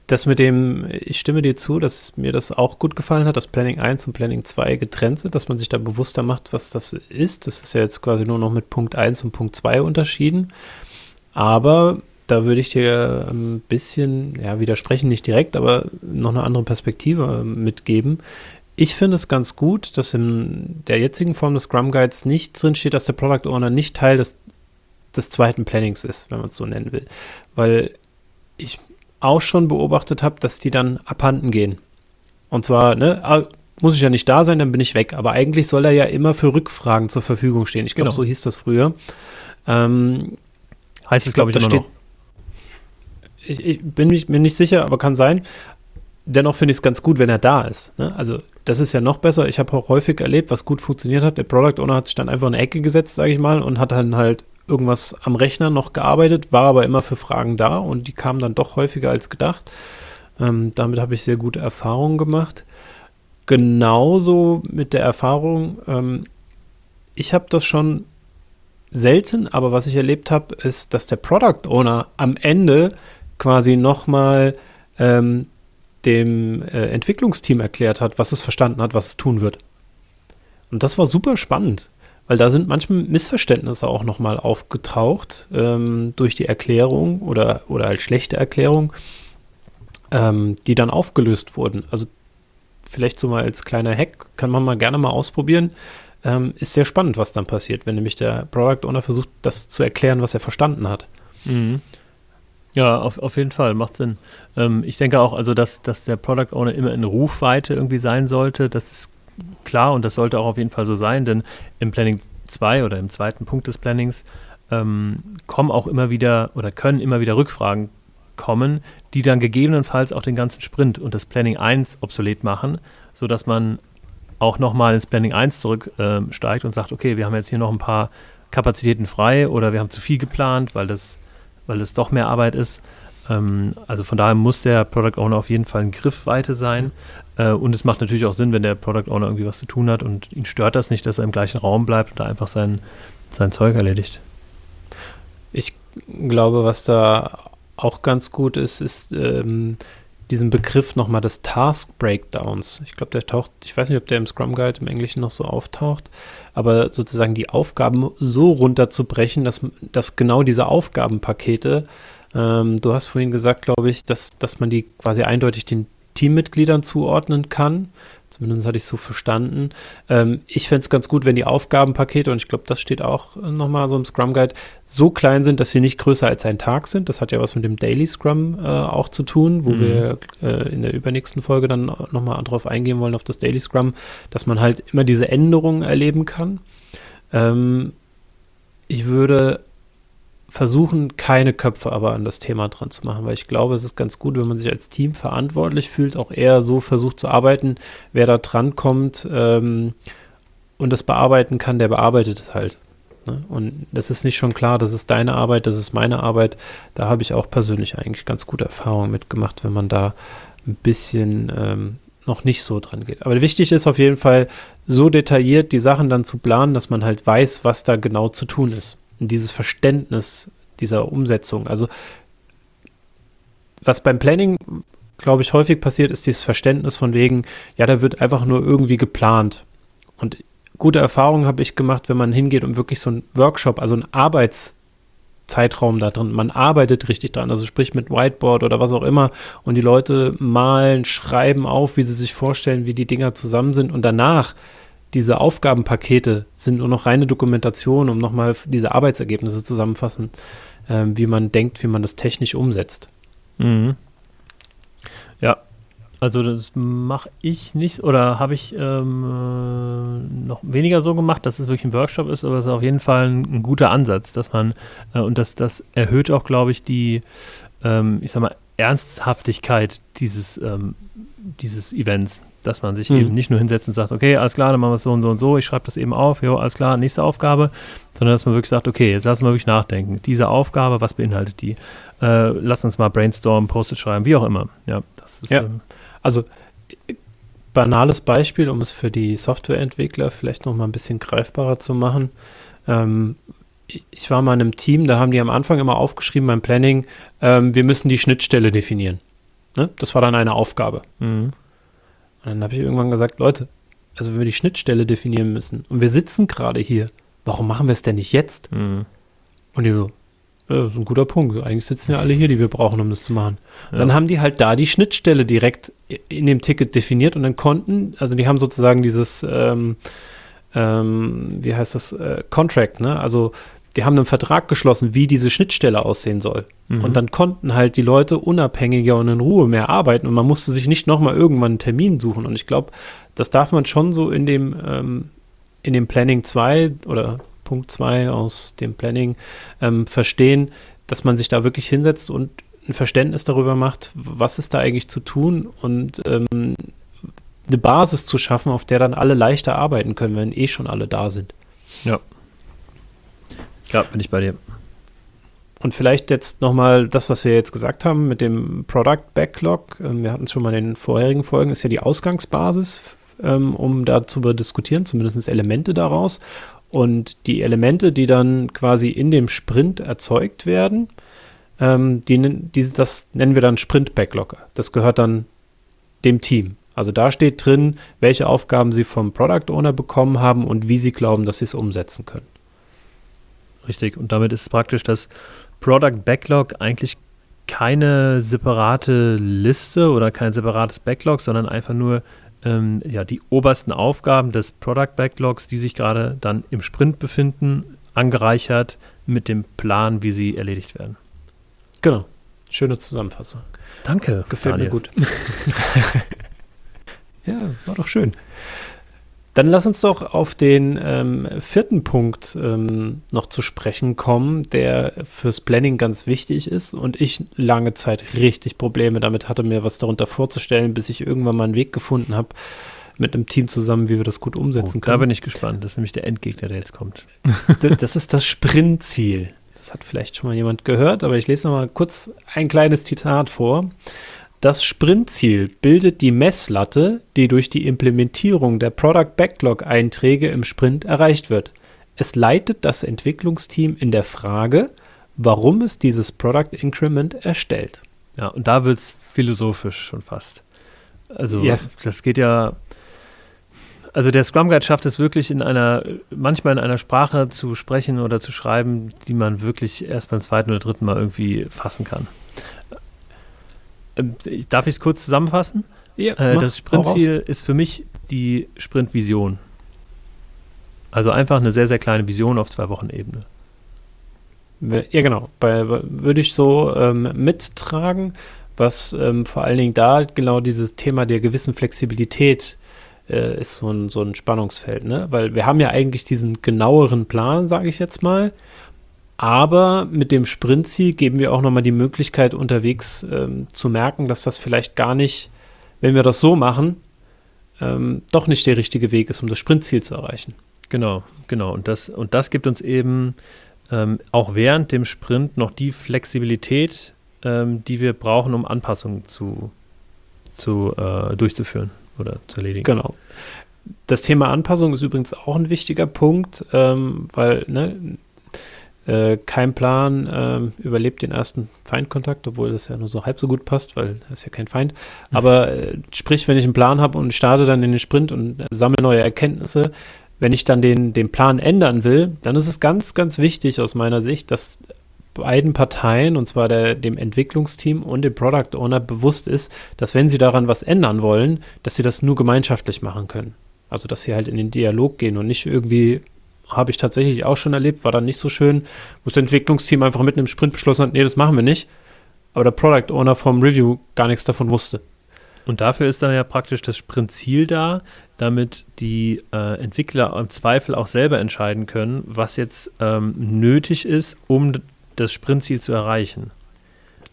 das mit dem, ich stimme dir zu, dass mir das auch gut gefallen hat, dass Planning 1 und Planning 2 getrennt sind, dass man sich da bewusster macht, was das ist. Das ist ja jetzt quasi nur noch mit Punkt 1 und Punkt 2 unterschieden. Aber da würde ich dir ein bisschen, ja, widersprechen, nicht direkt, aber noch eine andere Perspektive mitgeben. Ich finde es ganz gut, dass in der jetzigen Form des Scrum Guides nicht drinsteht, dass der Product Owner nicht Teil des, des zweiten Plannings ist, wenn man es so nennen will. Weil ich auch schon beobachtet habe, dass die dann abhanden gehen. Und zwar, ne, ah, muss ich ja nicht da sein, dann bin ich weg. Aber eigentlich soll er ja immer für Rückfragen zur Verfügung stehen. Ich glaube, genau. so hieß das früher. Ähm, heißt es, glaube ich, immer steht, noch ich, ich bin mich, mir nicht sicher, aber kann sein. Dennoch finde ich es ganz gut, wenn er da ist. Ne? Also, das ist ja noch besser. Ich habe auch häufig erlebt, was gut funktioniert hat. Der Product Owner hat sich dann einfach in eine Ecke gesetzt, sage ich mal, und hat dann halt irgendwas am Rechner noch gearbeitet, war aber immer für Fragen da und die kamen dann doch häufiger als gedacht. Ähm, damit habe ich sehr gute Erfahrungen gemacht. Genauso mit der Erfahrung, ähm, ich habe das schon selten, aber was ich erlebt habe, ist, dass der Product Owner am Ende quasi nochmal ähm, dem äh, Entwicklungsteam erklärt hat, was es verstanden hat, was es tun wird. Und das war super spannend, weil da sind manchmal Missverständnisse auch nochmal aufgetaucht ähm, durch die Erklärung oder, oder als schlechte Erklärung, ähm, die dann aufgelöst wurden. Also vielleicht so mal als kleiner Hack, kann man mal gerne mal ausprobieren. Ähm, ist sehr spannend, was dann passiert, wenn nämlich der Product Owner versucht, das zu erklären, was er verstanden hat. Mhm. Ja, auf, auf jeden Fall, macht Sinn. Ähm, ich denke auch, also, dass, dass der Product Owner immer in Rufweite irgendwie sein sollte, das ist klar und das sollte auch auf jeden Fall so sein, denn im Planning 2 oder im zweiten Punkt des Plannings ähm, kommen auch immer wieder oder können immer wieder Rückfragen kommen, die dann gegebenenfalls auch den ganzen Sprint und das Planning 1 obsolet machen, sodass man auch nochmal ins Planning 1 zurücksteigt ähm, und sagt, okay, wir haben jetzt hier noch ein paar Kapazitäten frei oder wir haben zu viel geplant, weil das weil es doch mehr Arbeit ist. Ähm, also von daher muss der Product Owner auf jeden Fall in Griffweite sein. Äh, und es macht natürlich auch Sinn, wenn der Product Owner irgendwie was zu tun hat und ihn stört das nicht, dass er im gleichen Raum bleibt und da einfach sein, sein Zeug erledigt. Ich glaube, was da auch ganz gut ist, ist ähm, diesen Begriff nochmal des Task Breakdowns. Ich glaube, der taucht, ich weiß nicht, ob der im Scrum Guide im Englischen noch so auftaucht, aber sozusagen die Aufgaben so runterzubrechen, dass, dass genau diese Aufgabenpakete, ähm, du hast vorhin gesagt, glaube ich, dass, dass man die quasi eindeutig den Teammitgliedern zuordnen kann. Zumindest hatte ich es so verstanden. Ähm, ich fände es ganz gut, wenn die Aufgabenpakete, und ich glaube, das steht auch nochmal so im Scrum Guide, so klein sind, dass sie nicht größer als ein Tag sind. Das hat ja was mit dem Daily Scrum äh, auch zu tun, wo mhm. wir äh, in der übernächsten Folge dann nochmal drauf eingehen wollen, auf das Daily Scrum, dass man halt immer diese Änderungen erleben kann. Ähm, ich würde versuchen, keine Köpfe aber an das Thema dran zu machen, weil ich glaube, es ist ganz gut, wenn man sich als Team verantwortlich fühlt, auch eher so versucht zu arbeiten, wer da dran kommt ähm, und das bearbeiten kann, der bearbeitet es halt. Ne? Und das ist nicht schon klar, das ist deine Arbeit, das ist meine Arbeit. Da habe ich auch persönlich eigentlich ganz gute Erfahrungen mitgemacht, wenn man da ein bisschen ähm, noch nicht so dran geht. Aber wichtig ist auf jeden Fall, so detailliert die Sachen dann zu planen, dass man halt weiß, was da genau zu tun ist dieses Verständnis dieser Umsetzung. Also was beim Planning, glaube ich, häufig passiert, ist dieses Verständnis von wegen, ja, da wird einfach nur irgendwie geplant. Und gute Erfahrungen habe ich gemacht, wenn man hingeht und wirklich so ein Workshop, also ein Arbeitszeitraum da drin, man arbeitet richtig dran, also sprich mit Whiteboard oder was auch immer und die Leute malen, schreiben auf, wie sie sich vorstellen, wie die Dinger zusammen sind und danach diese Aufgabenpakete sind nur noch reine Dokumentation, um nochmal diese Arbeitsergebnisse zusammenfassen, äh, wie man denkt, wie man das technisch umsetzt. Mhm. Ja, also das mache ich nicht oder habe ich ähm, äh, noch weniger so gemacht, dass es wirklich ein Workshop ist, aber es ist auf jeden Fall ein, ein guter Ansatz, dass man äh, und das, das erhöht auch, glaube ich, die, ähm, ich sag mal, Ernsthaftigkeit dieses, ähm, dieses Events dass man sich mhm. eben nicht nur hinsetzt und sagt, okay, alles klar, dann machen wir es so und so und so, ich schreibe das eben auf, jo, alles klar, nächste Aufgabe, sondern dass man wirklich sagt, okay, jetzt lassen wir wirklich nachdenken. Diese Aufgabe, was beinhaltet die? Äh, lass uns mal brainstormen, Post-it schreiben, wie auch immer. Ja, das ist. Ja. Ähm, also banales Beispiel, um es für die Softwareentwickler vielleicht noch mal ein bisschen greifbarer zu machen. Ähm, ich war mal in einem Team, da haben die am Anfang immer aufgeschrieben beim Planning, ähm, wir müssen die Schnittstelle definieren. Ne? Das war dann eine Aufgabe. Mhm. Und dann habe ich irgendwann gesagt, Leute, also wenn wir die Schnittstelle definieren müssen und wir sitzen gerade hier, warum machen wir es denn nicht jetzt? Mhm. Und die so, ja, das ist ein guter Punkt. Eigentlich sitzen ja alle hier, die wir brauchen, um das zu machen. Ja. Dann haben die halt da die Schnittstelle direkt in dem Ticket definiert und dann konnten, also die haben sozusagen dieses, ähm, ähm, wie heißt das, äh, Contract, ne? Also die haben einen Vertrag geschlossen, wie diese Schnittstelle aussehen soll. Mhm. Und dann konnten halt die Leute unabhängiger und in Ruhe mehr arbeiten und man musste sich nicht nochmal irgendwann einen Termin suchen. Und ich glaube, das darf man schon so in dem, ähm, in dem Planning 2 oder Punkt 2 aus dem Planning ähm, verstehen, dass man sich da wirklich hinsetzt und ein Verständnis darüber macht, was ist da eigentlich zu tun und ähm, eine Basis zu schaffen, auf der dann alle leichter arbeiten können, wenn eh schon alle da sind. Ja. Ja, bin ich bei dir. Und vielleicht jetzt nochmal das, was wir jetzt gesagt haben mit dem Product Backlog. Ähm, wir hatten es schon mal in den vorherigen Folgen, ist ja die Ausgangsbasis, ähm, um darüber diskutieren, zumindest Elemente daraus. Und die Elemente, die dann quasi in dem Sprint erzeugt werden, ähm, die, die, das nennen wir dann Sprint Backlog. Das gehört dann dem Team. Also da steht drin, welche Aufgaben sie vom Product Owner bekommen haben und wie sie glauben, dass sie es umsetzen können. Richtig. Und damit ist praktisch das Product Backlog eigentlich keine separate Liste oder kein separates Backlog, sondern einfach nur ähm, ja, die obersten Aufgaben des Product Backlogs, die sich gerade dann im Sprint befinden, angereichert mit dem Plan, wie sie erledigt werden. Genau. Schöne Zusammenfassung. Danke. Gefällt Daniel. mir gut. ja, war doch schön. Dann lass uns doch auf den ähm, vierten Punkt ähm, noch zu sprechen kommen, der fürs Planning ganz wichtig ist und ich lange Zeit richtig Probleme damit hatte, mir was darunter vorzustellen, bis ich irgendwann mal einen Weg gefunden habe mit einem Team zusammen, wie wir das gut umsetzen oh, können. Da bin ich gespannt. Das ist nämlich der Endgegner, der jetzt kommt. das ist das Sprintziel. Das hat vielleicht schon mal jemand gehört, aber ich lese noch mal kurz ein kleines Zitat vor. Das Sprintziel bildet die Messlatte, die durch die Implementierung der Product Backlog-Einträge im Sprint erreicht wird. Es leitet das Entwicklungsteam in der Frage, warum es dieses Product Increment erstellt. Ja, und da wird es philosophisch schon fast. Also ja. das geht ja, also der Scrum Guide schafft es wirklich in einer, manchmal in einer Sprache zu sprechen oder zu schreiben, die man wirklich erst beim zweiten oder dritten Mal irgendwie fassen kann. Ähm, darf ich es kurz zusammenfassen? Ja, äh, das Sprintziel ist für mich die Sprintvision. Also einfach eine sehr, sehr kleine Vision auf zwei Wochen Ebene. Ja, genau. Bei, würde ich so ähm, mittragen, was ähm, vor allen Dingen da genau dieses Thema der gewissen Flexibilität äh, ist so ein, so ein Spannungsfeld, ne? Weil wir haben ja eigentlich diesen genaueren Plan, sage ich jetzt mal. Aber mit dem Sprintziel geben wir auch nochmal die Möglichkeit, unterwegs ähm, zu merken, dass das vielleicht gar nicht, wenn wir das so machen, ähm, doch nicht der richtige Weg ist, um das Sprintziel zu erreichen. Genau, genau. Und das, und das gibt uns eben ähm, auch während dem Sprint noch die Flexibilität, ähm, die wir brauchen, um Anpassungen zu, zu äh, durchzuführen oder zu erledigen. Genau. Das Thema Anpassung ist übrigens auch ein wichtiger Punkt, ähm, weil ne, äh, kein Plan äh, überlebt den ersten Feindkontakt, obwohl das ja nur so halb so gut passt, weil das ist ja kein Feind. Mhm. Aber äh, sprich, wenn ich einen Plan habe und starte dann in den Sprint und sammle neue Erkenntnisse, wenn ich dann den, den Plan ändern will, dann ist es ganz, ganz wichtig aus meiner Sicht, dass beiden Parteien, und zwar der, dem Entwicklungsteam und dem Product Owner, bewusst ist, dass wenn sie daran was ändern wollen, dass sie das nur gemeinschaftlich machen können. Also, dass sie halt in den Dialog gehen und nicht irgendwie, habe ich tatsächlich auch schon erlebt, war dann nicht so schön, wo das Entwicklungsteam einfach mitten im Sprint beschlossen hat, nee, das machen wir nicht. Aber der Product Owner vom Review gar nichts davon wusste. Und dafür ist dann ja praktisch das Sprintziel da, damit die äh, Entwickler im Zweifel auch selber entscheiden können, was jetzt ähm, nötig ist, um das Sprintziel zu erreichen.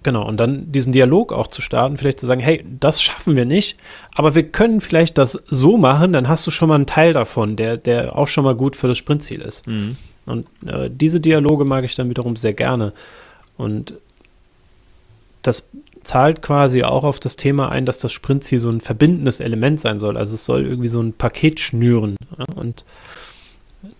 Genau, und dann diesen Dialog auch zu starten, vielleicht zu sagen, hey, das schaffen wir nicht, aber wir können vielleicht das so machen, dann hast du schon mal einen Teil davon, der, der auch schon mal gut für das Sprintziel ist. Mhm. Und äh, diese Dialoge mag ich dann wiederum sehr gerne. Und das zahlt quasi auch auf das Thema ein, dass das Sprintziel so ein verbindendes Element sein soll. Also es soll irgendwie so ein Paket schnüren. Ja? Und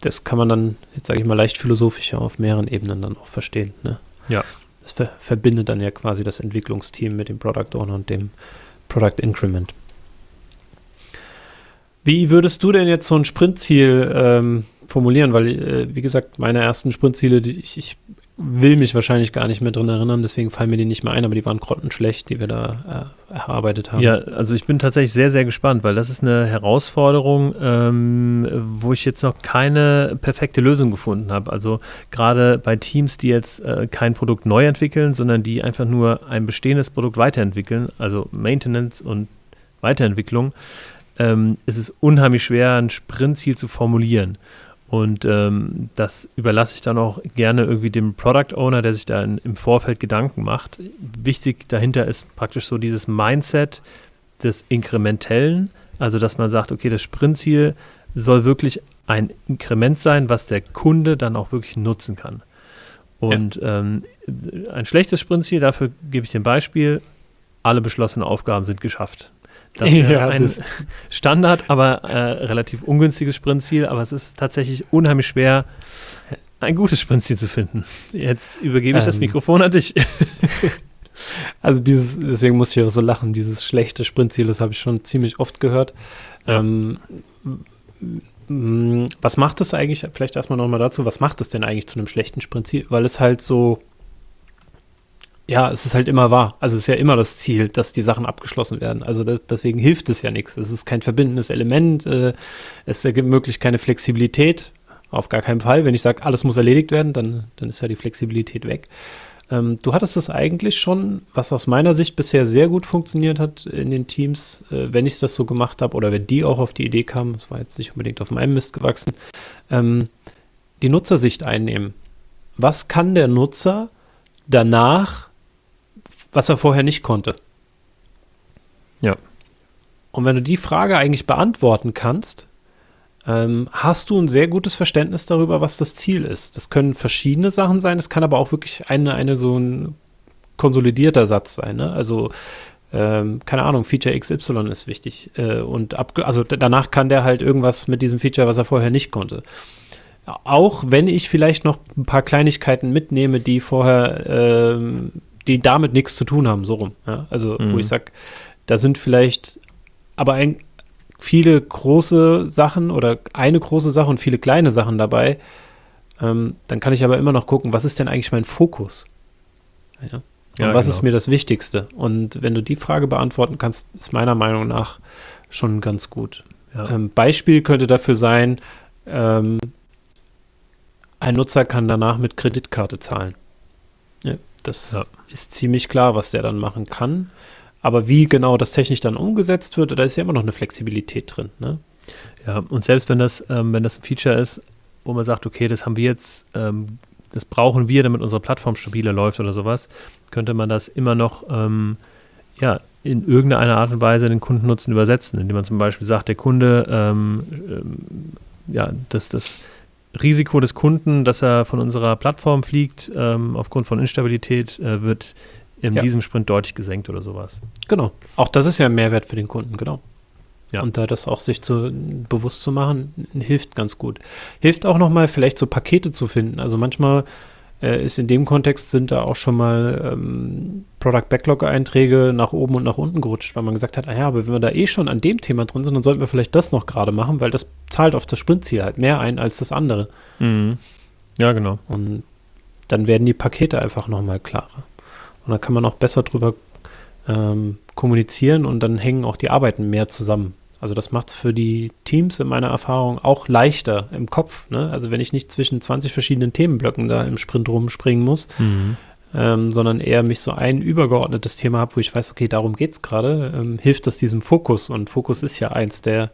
das kann man dann, jetzt sage ich mal, leicht philosophischer auf mehreren Ebenen dann auch verstehen. Ne? Ja. Das ver verbindet dann ja quasi das Entwicklungsteam mit dem Product Owner und dem Product Increment. Wie würdest du denn jetzt so ein Sprintziel ähm, formulieren? Weil, äh, wie gesagt, meine ersten Sprintziele, die ich, ich will mich wahrscheinlich gar nicht mehr drin erinnern, deswegen fallen mir die nicht mehr ein, aber die waren grottenschlecht, die wir da äh, erarbeitet haben. Ja, also ich bin tatsächlich sehr, sehr gespannt, weil das ist eine Herausforderung, ähm, wo ich jetzt noch keine perfekte Lösung gefunden habe. Also gerade bei Teams, die jetzt äh, kein Produkt neu entwickeln, sondern die einfach nur ein bestehendes Produkt weiterentwickeln, also Maintenance und Weiterentwicklung, ähm, ist es unheimlich schwer, ein Sprintziel zu formulieren. Und ähm, das überlasse ich dann auch gerne irgendwie dem Product Owner, der sich da in, im Vorfeld Gedanken macht. Wichtig dahinter ist praktisch so dieses Mindset des Inkrementellen, also dass man sagt, okay, das Sprintziel soll wirklich ein Inkrement sein, was der Kunde dann auch wirklich nutzen kann. Und ja. ähm, ein schlechtes Sprintziel, dafür gebe ich dir ein Beispiel, alle beschlossenen Aufgaben sind geschafft. Das ist ja, ein Standard, aber äh, relativ ungünstiges Sprintziel, aber es ist tatsächlich unheimlich schwer, ein gutes Sprintziel zu finden. Jetzt übergebe ich ähm. das Mikrofon an dich. Also dieses, deswegen muss ich auch so lachen, dieses schlechte Sprintziel, das habe ich schon ziemlich oft gehört. Ja. Ähm, was macht es eigentlich, vielleicht erstmal nochmal dazu, was macht es denn eigentlich zu einem schlechten Sprintziel? Weil es halt so ja, es ist halt immer wahr. Also es ist ja immer das Ziel, dass die Sachen abgeschlossen werden. Also das, deswegen hilft es ja nichts. Es ist kein verbindendes Element. Äh, es möglich keine Flexibilität. Auf gar keinen Fall. Wenn ich sage, alles muss erledigt werden, dann, dann ist ja die Flexibilität weg. Ähm, du hattest das eigentlich schon, was aus meiner Sicht bisher sehr gut funktioniert hat in den Teams, äh, wenn ich das so gemacht habe oder wenn die auch auf die Idee kamen, das war jetzt nicht unbedingt auf meinem Mist gewachsen, ähm, die Nutzersicht einnehmen. Was kann der Nutzer danach was er vorher nicht konnte. Ja. Und wenn du die Frage eigentlich beantworten kannst, ähm, hast du ein sehr gutes Verständnis darüber, was das Ziel ist. Das können verschiedene Sachen sein, es kann aber auch wirklich eine, eine so ein konsolidierter Satz sein. Ne? Also ähm, keine Ahnung, Feature XY ist wichtig. Äh, und also danach kann der halt irgendwas mit diesem Feature, was er vorher nicht konnte. Auch wenn ich vielleicht noch ein paar Kleinigkeiten mitnehme, die vorher ähm, die damit nichts zu tun haben, so rum. Ja? Also, mhm. wo ich sage, da sind vielleicht aber ein, viele große Sachen oder eine große Sache und viele kleine Sachen dabei. Ähm, dann kann ich aber immer noch gucken, was ist denn eigentlich mein Fokus? Ja. Und was genau. ist mir das Wichtigste? Und wenn du die Frage beantworten kannst, ist meiner Meinung nach schon ganz gut. Ja. Ähm, Beispiel könnte dafür sein, ähm, ein Nutzer kann danach mit Kreditkarte zahlen. Das ja. ist ziemlich klar, was der dann machen kann. Aber wie genau das technisch dann umgesetzt wird, da ist ja immer noch eine Flexibilität drin. Ne? Ja, und selbst wenn das, ähm, wenn das ein Feature ist, wo man sagt, okay, das haben wir jetzt, ähm, das brauchen wir, damit unsere Plattform stabiler läuft oder sowas, könnte man das immer noch ähm, ja, in irgendeiner Art und Weise den Kundennutzen übersetzen, indem man zum Beispiel sagt, der Kunde, ähm, ähm, ja, dass das Risiko des Kunden, dass er von unserer Plattform fliegt, ähm, aufgrund von Instabilität, äh, wird in ja. diesem Sprint deutlich gesenkt oder sowas. Genau. Auch das ist ja ein Mehrwert für den Kunden, genau. Ja. Und da das auch sich zu, bewusst zu machen, hilft ganz gut. Hilft auch nochmal vielleicht so Pakete zu finden. Also manchmal äh, ist in dem Kontext sind da auch schon mal ähm, Product Backlog Einträge nach oben und nach unten gerutscht, weil man gesagt hat, ah ja, aber wenn wir da eh schon an dem Thema drin sind, dann sollten wir vielleicht das noch gerade machen, weil das zahlt auf das Sprintziel halt mehr ein als das andere. Mhm. Ja, genau. Und dann werden die Pakete einfach nochmal klarer. Und dann kann man auch besser drüber ähm, kommunizieren und dann hängen auch die Arbeiten mehr zusammen. Also das macht es für die Teams in meiner Erfahrung auch leichter im Kopf. Ne? Also wenn ich nicht zwischen 20 verschiedenen Themenblöcken da im Sprint rumspringen muss, mhm. ähm, sondern eher mich so ein übergeordnetes Thema habe, wo ich weiß, okay, darum geht es gerade, ähm, hilft das diesem Fokus. Und Fokus ist ja eins der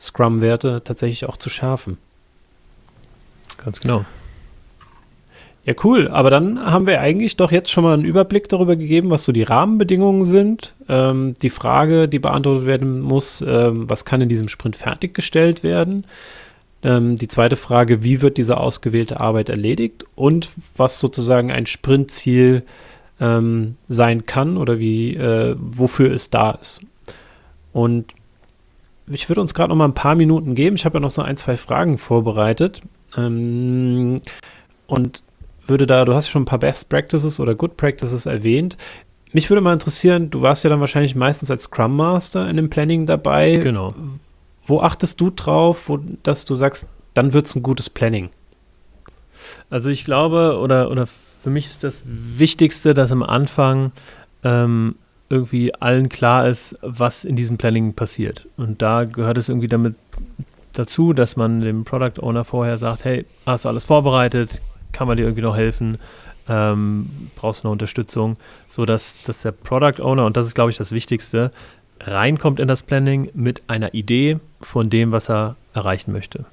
Scrum-Werte tatsächlich auch zu schärfen. Ganz genau. Ja, cool. Aber dann haben wir eigentlich doch jetzt schon mal einen Überblick darüber gegeben, was so die Rahmenbedingungen sind. Ähm, die Frage, die beantwortet werden muss, ähm, was kann in diesem Sprint fertiggestellt werden? Ähm, die zweite Frage, wie wird diese ausgewählte Arbeit erledigt? Und was sozusagen ein Sprintziel ähm, sein kann oder wie, äh, wofür es da ist. Und ich würde uns gerade noch mal ein paar Minuten geben. Ich habe ja noch so ein, zwei Fragen vorbereitet. Ähm, und würde da, du hast schon ein paar Best Practices oder Good Practices erwähnt. Mich würde mal interessieren, du warst ja dann wahrscheinlich meistens als Scrum Master in dem Planning dabei. Genau. Wo achtest du drauf, wo, dass du sagst, dann wird es ein gutes Planning? Also ich glaube, oder, oder für mich ist das Wichtigste, dass am Anfang ähm, irgendwie allen klar ist, was in diesem Planning passiert. Und da gehört es irgendwie damit dazu, dass man dem Product Owner vorher sagt, hey, hast du alles vorbereitet? Kann man dir irgendwie noch helfen? Ähm, brauchst du noch Unterstützung? So dass, dass der Product Owner, und das ist, glaube ich, das Wichtigste, reinkommt in das Planning mit einer Idee von dem, was er erreichen möchte.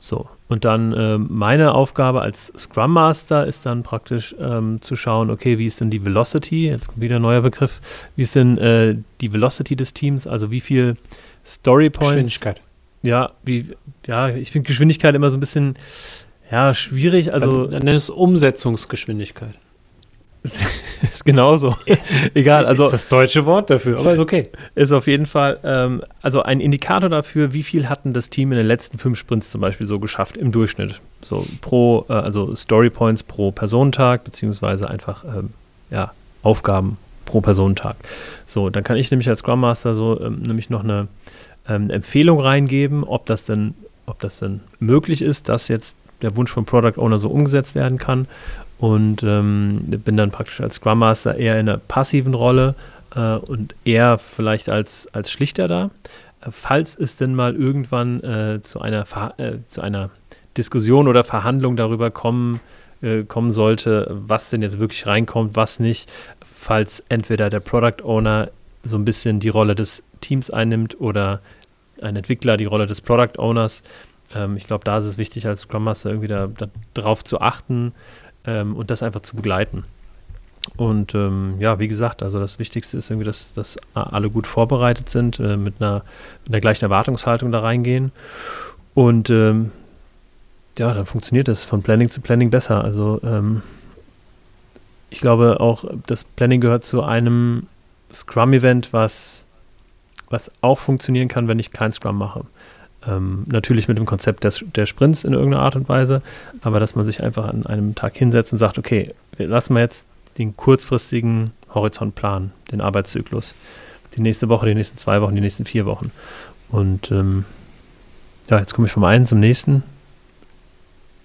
So, und dann äh, meine Aufgabe als Scrum Master ist dann praktisch ähm, zu schauen, okay, wie ist denn die Velocity, jetzt kommt wieder ein neuer Begriff, wie ist denn äh, die Velocity des Teams, also wie viel Story Points. Geschwindigkeit. Ja, wie, ja, ich finde Geschwindigkeit immer so ein bisschen, ja, schwierig. Also dann, dann nenn es Umsetzungsgeschwindigkeit. ist genauso. Egal. Also ist das deutsche Wort dafür, aber ist okay. Ist auf jeden Fall ähm, also ein Indikator dafür, wie viel hatten das Team in den letzten fünf Sprints zum Beispiel so geschafft im Durchschnitt. So pro, äh, also Story Points pro Personentag, beziehungsweise einfach ähm, ja, Aufgaben pro Personentag. So, dann kann ich nämlich als Scrum Master so ähm, nämlich noch eine ähm, Empfehlung reingeben, ob das denn, ob das denn möglich ist, dass jetzt der Wunsch vom Product Owner so umgesetzt werden kann. Und ähm, bin dann praktisch als Scrum Master eher in einer passiven Rolle äh, und eher vielleicht als, als Schlichter da. Falls es denn mal irgendwann äh, zu, einer äh, zu einer Diskussion oder Verhandlung darüber kommen, äh, kommen sollte, was denn jetzt wirklich reinkommt, was nicht, falls entweder der Product Owner so ein bisschen die Rolle des Teams einnimmt oder ein Entwickler die Rolle des Product Owners, ähm, ich glaube, da ist es wichtig, als Scrum Master irgendwie da, da zu achten ähm, und das einfach zu begleiten. Und ähm, ja, wie gesagt, also das Wichtigste ist irgendwie, dass, dass alle gut vorbereitet sind, äh, mit, einer, mit einer gleichen Erwartungshaltung da reingehen. Und ähm, ja, dann funktioniert das von Planning zu Planning besser. Also ähm, ich glaube auch, das Planning gehört zu einem Scrum-Event, was, was auch funktionieren kann, wenn ich kein Scrum mache. Ähm, natürlich mit dem Konzept des, der Sprints in irgendeiner Art und Weise, aber dass man sich einfach an einem Tag hinsetzt und sagt, okay, wir lassen wir jetzt den kurzfristigen Horizont planen, den Arbeitszyklus. Die nächste Woche, die nächsten zwei Wochen, die nächsten vier Wochen. Und ähm, ja, jetzt komme ich vom einen zum nächsten.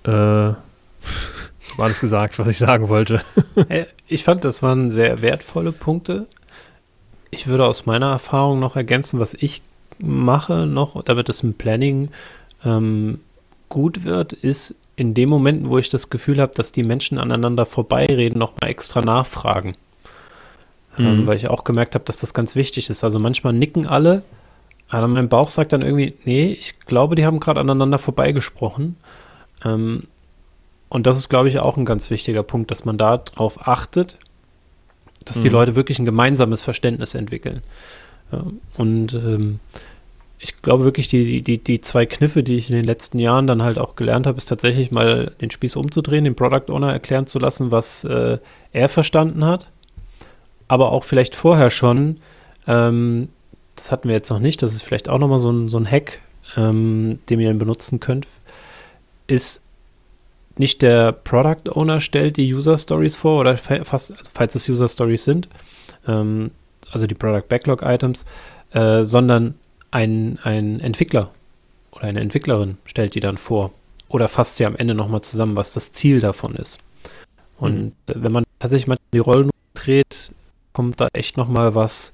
Äh, war alles gesagt, was ich sagen wollte. ich fand, das waren sehr wertvolle Punkte. Ich würde aus meiner Erfahrung noch ergänzen, was ich mache, noch, damit es im Planning ähm, gut wird, ist in dem Moment, wo ich das Gefühl habe, dass die Menschen aneinander vorbeireden, nochmal extra nachfragen. Ähm, mhm. Ähm, weil ich auch gemerkt habe, dass das ganz wichtig ist. Also manchmal nicken alle, aber mein Bauch sagt dann irgendwie, nee, ich glaube, die haben gerade aneinander vorbeigesprochen. Ähm, und das ist, glaube ich, auch ein ganz wichtiger Punkt, dass man darauf achtet, dass mhm. die Leute wirklich ein gemeinsames Verständnis entwickeln. Und ähm, ich glaube wirklich, die, die, die zwei Kniffe, die ich in den letzten Jahren dann halt auch gelernt habe, ist tatsächlich mal den Spieß umzudrehen, den Product Owner erklären zu lassen, was äh, er verstanden hat. Aber auch vielleicht vorher schon, ähm, das hatten wir jetzt noch nicht, das ist vielleicht auch nochmal so ein, so ein Hack, ähm, den ihr benutzen könnt, ist nicht der Product Owner stellt die User Stories vor oder fast, also falls es User Stories sind, ähm, also die Product Backlog Items, äh, sondern ein, ein Entwickler oder eine Entwicklerin stellt die dann vor oder fasst sie am Ende nochmal zusammen, was das Ziel davon ist. Und mhm. wenn man tatsächlich mal die Rollen dreht, kommt da echt nochmal was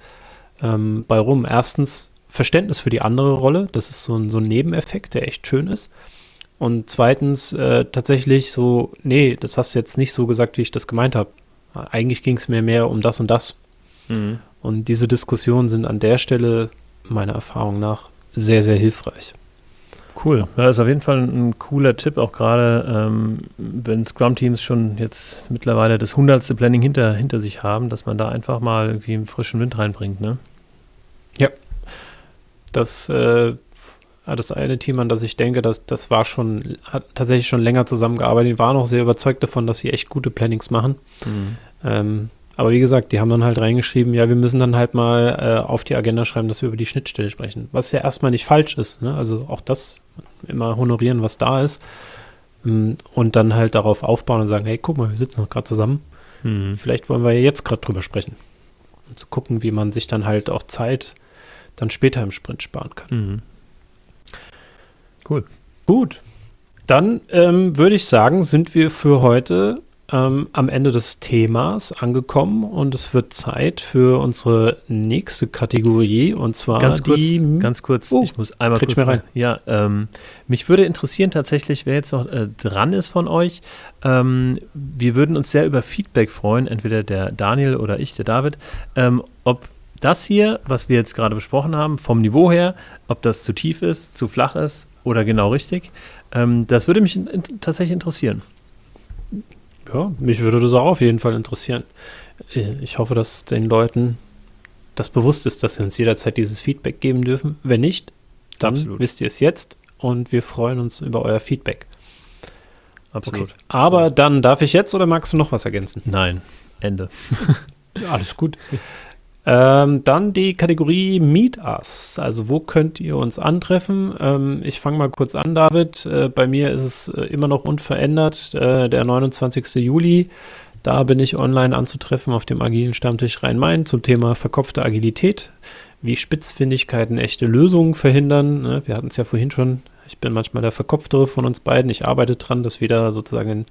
ähm, bei rum. Erstens Verständnis für die andere Rolle, das ist so ein, so ein Nebeneffekt, der echt schön ist. Und zweitens äh, tatsächlich so, nee, das hast du jetzt nicht so gesagt, wie ich das gemeint habe. Eigentlich ging es mir mehr um das und das. Mhm. Und diese Diskussionen sind an der Stelle meiner Erfahrung nach sehr, sehr hilfreich. Cool. Ja, ist auf jeden Fall ein, cooler Tipp, auch gerade ähm, wenn Scrum-Teams schon jetzt mittlerweile das hundertste Planning hinter, hinter sich haben, dass man da einfach mal irgendwie einen frischen Wind reinbringt, ne? Ja. Das, äh, das eine Team, an das ich denke, das, das war schon, hat tatsächlich schon länger zusammengearbeitet, die waren auch sehr überzeugt davon, dass sie echt gute Plannings machen. Mhm. Ähm, aber wie gesagt, die haben dann halt reingeschrieben, ja, wir müssen dann halt mal äh, auf die Agenda schreiben, dass wir über die Schnittstelle sprechen. Was ja erstmal nicht falsch ist. Ne? Also auch das immer honorieren, was da ist. Mm, und dann halt darauf aufbauen und sagen, hey, guck mal, wir sitzen noch gerade zusammen. Mhm. Vielleicht wollen wir ja jetzt gerade drüber sprechen. Und zu gucken, wie man sich dann halt auch Zeit dann später im Sprint sparen kann. Mhm. Cool. Gut. Dann ähm, würde ich sagen, sind wir für heute ähm, am Ende des Themas angekommen und es wird Zeit für unsere nächste Kategorie und zwar ganz kurz, die. Ganz kurz, oh, ich muss einmal kurz mir rein. Ja, ähm, mich würde interessieren tatsächlich, wer jetzt noch äh, dran ist von euch. Ähm, wir würden uns sehr über Feedback freuen, entweder der Daniel oder ich, der David, ähm, ob das hier, was wir jetzt gerade besprochen haben, vom Niveau her, ob das zu tief ist, zu flach ist oder genau richtig. Ähm, das würde mich in, in, tatsächlich interessieren. Ja, mich würde das auch auf jeden Fall interessieren. Äh, ich hoffe, dass den Leuten das bewusst ist, dass sie uns jederzeit dieses Feedback geben dürfen. Wenn nicht, dann Absolut. wisst ihr es jetzt und wir freuen uns über euer Feedback. Absolut. Okay. Aber dann darf ich jetzt oder magst du noch was ergänzen? Nein, Ende. Alles gut. Ähm, dann die Kategorie Meet Us. Also wo könnt ihr uns antreffen? Ähm, ich fange mal kurz an, David. Äh, bei mir ist es äh, immer noch unverändert, äh, der 29. Juli. Da bin ich online anzutreffen auf dem agilen Stammtisch Rhein-Main zum Thema verkopfte Agilität. Wie Spitzfindigkeiten echte Lösungen verhindern. Ne? Wir hatten es ja vorhin schon. Ich bin manchmal der Verkopftere von uns beiden. Ich arbeite dran, das wieder sozusagen in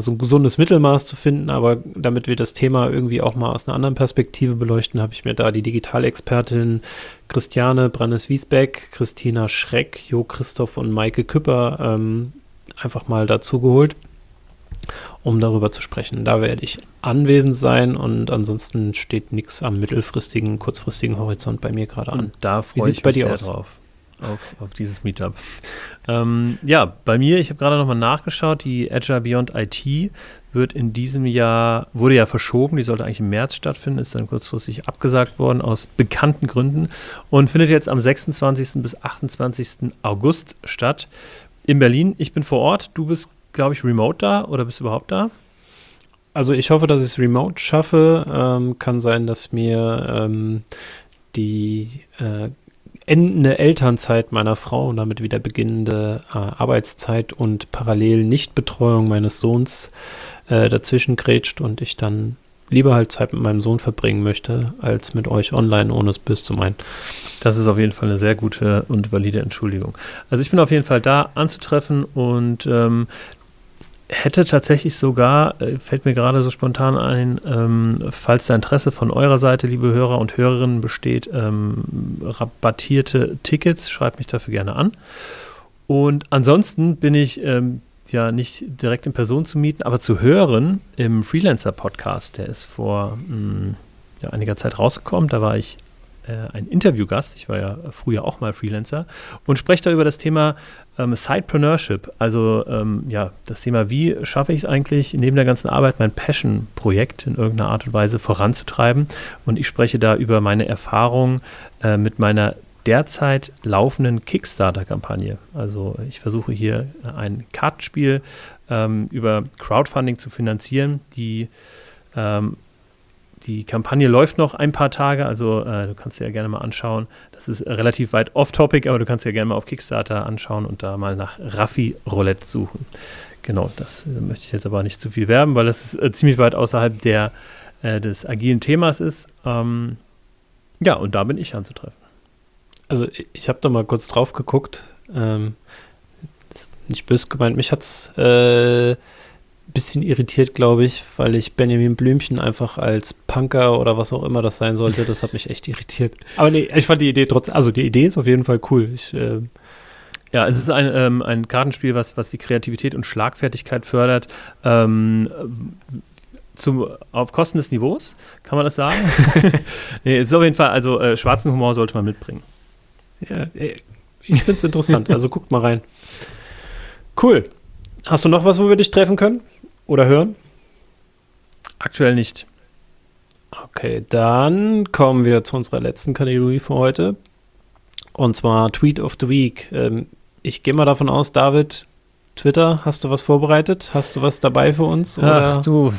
so ein gesundes Mittelmaß zu finden, aber damit wir das Thema irgendwie auch mal aus einer anderen Perspektive beleuchten, habe ich mir da die Digitalexpertin Christiane Brandes-Wiesbeck, Christina Schreck, Jo Christoph und Maike Küpper ähm, einfach mal dazu geholt, um darüber zu sprechen. Da werde ich anwesend sein und ansonsten steht nichts am mittelfristigen, kurzfristigen Horizont bei mir gerade an. Und da freue ich mich sehr aus? drauf auf, auf dieses Meetup. Ähm, ja, bei mir, ich habe gerade nochmal nachgeschaut, die Agile Beyond IT wird in diesem Jahr, wurde ja verschoben, die sollte eigentlich im März stattfinden, ist dann kurzfristig abgesagt worden aus bekannten Gründen und findet jetzt am 26. bis 28. August statt in Berlin. Ich bin vor Ort, du bist, glaube ich, remote da oder bist du überhaupt da? Also ich hoffe, dass ich es remote schaffe. Ähm, kann sein, dass mir ähm, die äh, endende Elternzeit meiner Frau und damit wieder beginnende äh, Arbeitszeit und parallel Nichtbetreuung meines Sohns äh, dazwischen grätscht und ich dann lieber halt Zeit mit meinem Sohn verbringen möchte, als mit euch online, ohne es böse zu meinen. Das ist auf jeden Fall eine sehr gute und valide Entschuldigung. Also ich bin auf jeden Fall da anzutreffen und ähm, hätte tatsächlich sogar, äh, fällt mir gerade so spontan ein, ähm, falls da Interesse von eurer Seite, liebe Hörer und Hörerinnen, besteht, ähm, rabattierte Tickets, schreibt mich dafür gerne an. Und ansonsten bin ich ähm, ja nicht direkt in Person zu mieten, aber zu hören im Freelancer-Podcast. Der ist vor mh, hm, ja, einiger Zeit rausgekommen. Da war ich äh, ein Interviewgast. Ich war ja früher auch mal Freelancer und spreche da über das Thema ähm, Sidepreneurship. Also ähm, ja, das Thema, wie schaffe ich es eigentlich, neben der ganzen Arbeit mein Passion-Projekt in irgendeiner Art und Weise voranzutreiben. Und ich spreche da über meine Erfahrungen äh, mit meiner derzeit laufenden Kickstarter-Kampagne. Also ich versuche hier ein Kartenspiel ähm, über Crowdfunding zu finanzieren. Die, ähm, die Kampagne läuft noch ein paar Tage, also äh, du kannst dir ja gerne mal anschauen. Das ist relativ weit off-topic, aber du kannst dir gerne mal auf Kickstarter anschauen und da mal nach Raffi Roulette suchen. Genau, das möchte ich jetzt aber nicht zu viel werben, weil das ist, äh, ziemlich weit außerhalb der, äh, des agilen Themas ist. Ähm, ja, und da bin ich anzutreffen also ich habe da mal kurz drauf geguckt. Ähm, ist nicht böse gemeint. Mich hat es äh, bisschen irritiert, glaube ich, weil ich Benjamin Blümchen einfach als Punker oder was auch immer das sein sollte, das hat mich echt irritiert. Aber nee, ich fand die Idee trotzdem, also die Idee ist auf jeden Fall cool. Ich, äh, ja, es ist ein, ähm, ein Kartenspiel, was, was die Kreativität und Schlagfertigkeit fördert. Ähm, zum, auf Kosten des Niveaus, kann man das sagen? nee, es ist auf jeden Fall, also äh, schwarzen Humor sollte man mitbringen. Ja, ich finde es interessant. Also guckt mal rein. Cool. Hast du noch was, wo wir dich treffen können? Oder hören? Aktuell nicht. Okay, dann kommen wir zu unserer letzten Kategorie für heute. Und zwar Tweet of the Week. Ähm, ich gehe mal davon aus, David, Twitter, hast du was vorbereitet? Hast du was dabei für uns? Oder? Ach du,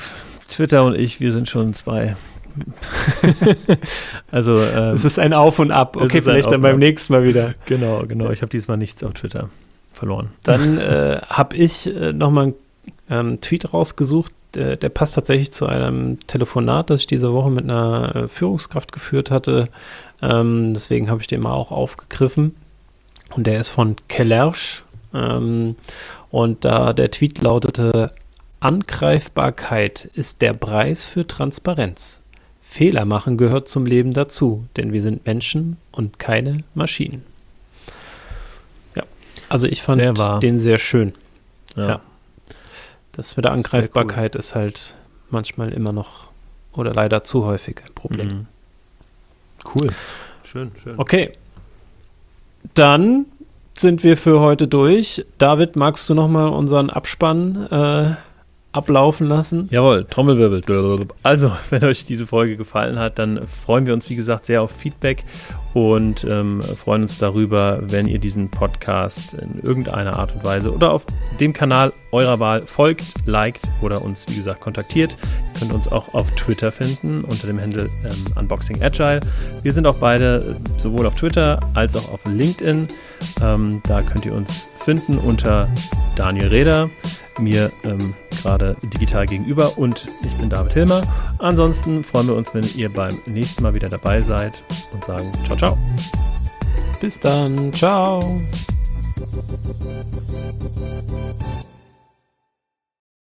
Twitter und ich, wir sind schon zwei also ähm, es ist ein Auf und Ab. Okay, vielleicht dann beim nächsten Mal wieder. Genau, genau. Ich habe diesmal nichts auf Twitter verloren. Dann äh, habe ich äh, nochmal einen ähm, Tweet rausgesucht, der, der, passt tatsächlich zu einem Telefonat, das ich diese Woche mit einer äh, Führungskraft geführt hatte. Ähm, deswegen habe ich den mal auch aufgegriffen. Und der ist von Kellersch. Ähm, und da der Tweet lautete, Angreifbarkeit ist der Preis für Transparenz. Fehler machen gehört zum Leben dazu, denn wir sind Menschen und keine Maschinen. Ja, also ich fand sehr den sehr schön. Ja. ja. Das mit der Angreifbarkeit cool. ist halt manchmal immer noch oder leider zu häufig ein Problem. Mhm. Cool. Schön, schön. Okay. Dann sind wir für heute durch. David, magst du noch mal unseren Abspann äh, ablaufen lassen. Jawohl, Trommelwirbel. Also, wenn euch diese Folge gefallen hat, dann freuen wir uns, wie gesagt, sehr auf Feedback und ähm, freuen uns darüber, wenn ihr diesen Podcast in irgendeiner Art und Weise oder auf dem Kanal eurer Wahl folgt, liked oder uns, wie gesagt, kontaktiert. Ihr könnt uns auch auf Twitter finden unter dem Handle ähm, Unboxing Agile. Wir sind auch beide sowohl auf Twitter als auch auf LinkedIn. Ähm, da könnt ihr uns finden unter Daniel Reder, mir ähm, gerade digital gegenüber und ich bin David Hilmer. Ansonsten freuen wir uns, wenn ihr beim nächsten Mal wieder dabei seid und sagen ciao, ciao. Bis dann, ciao.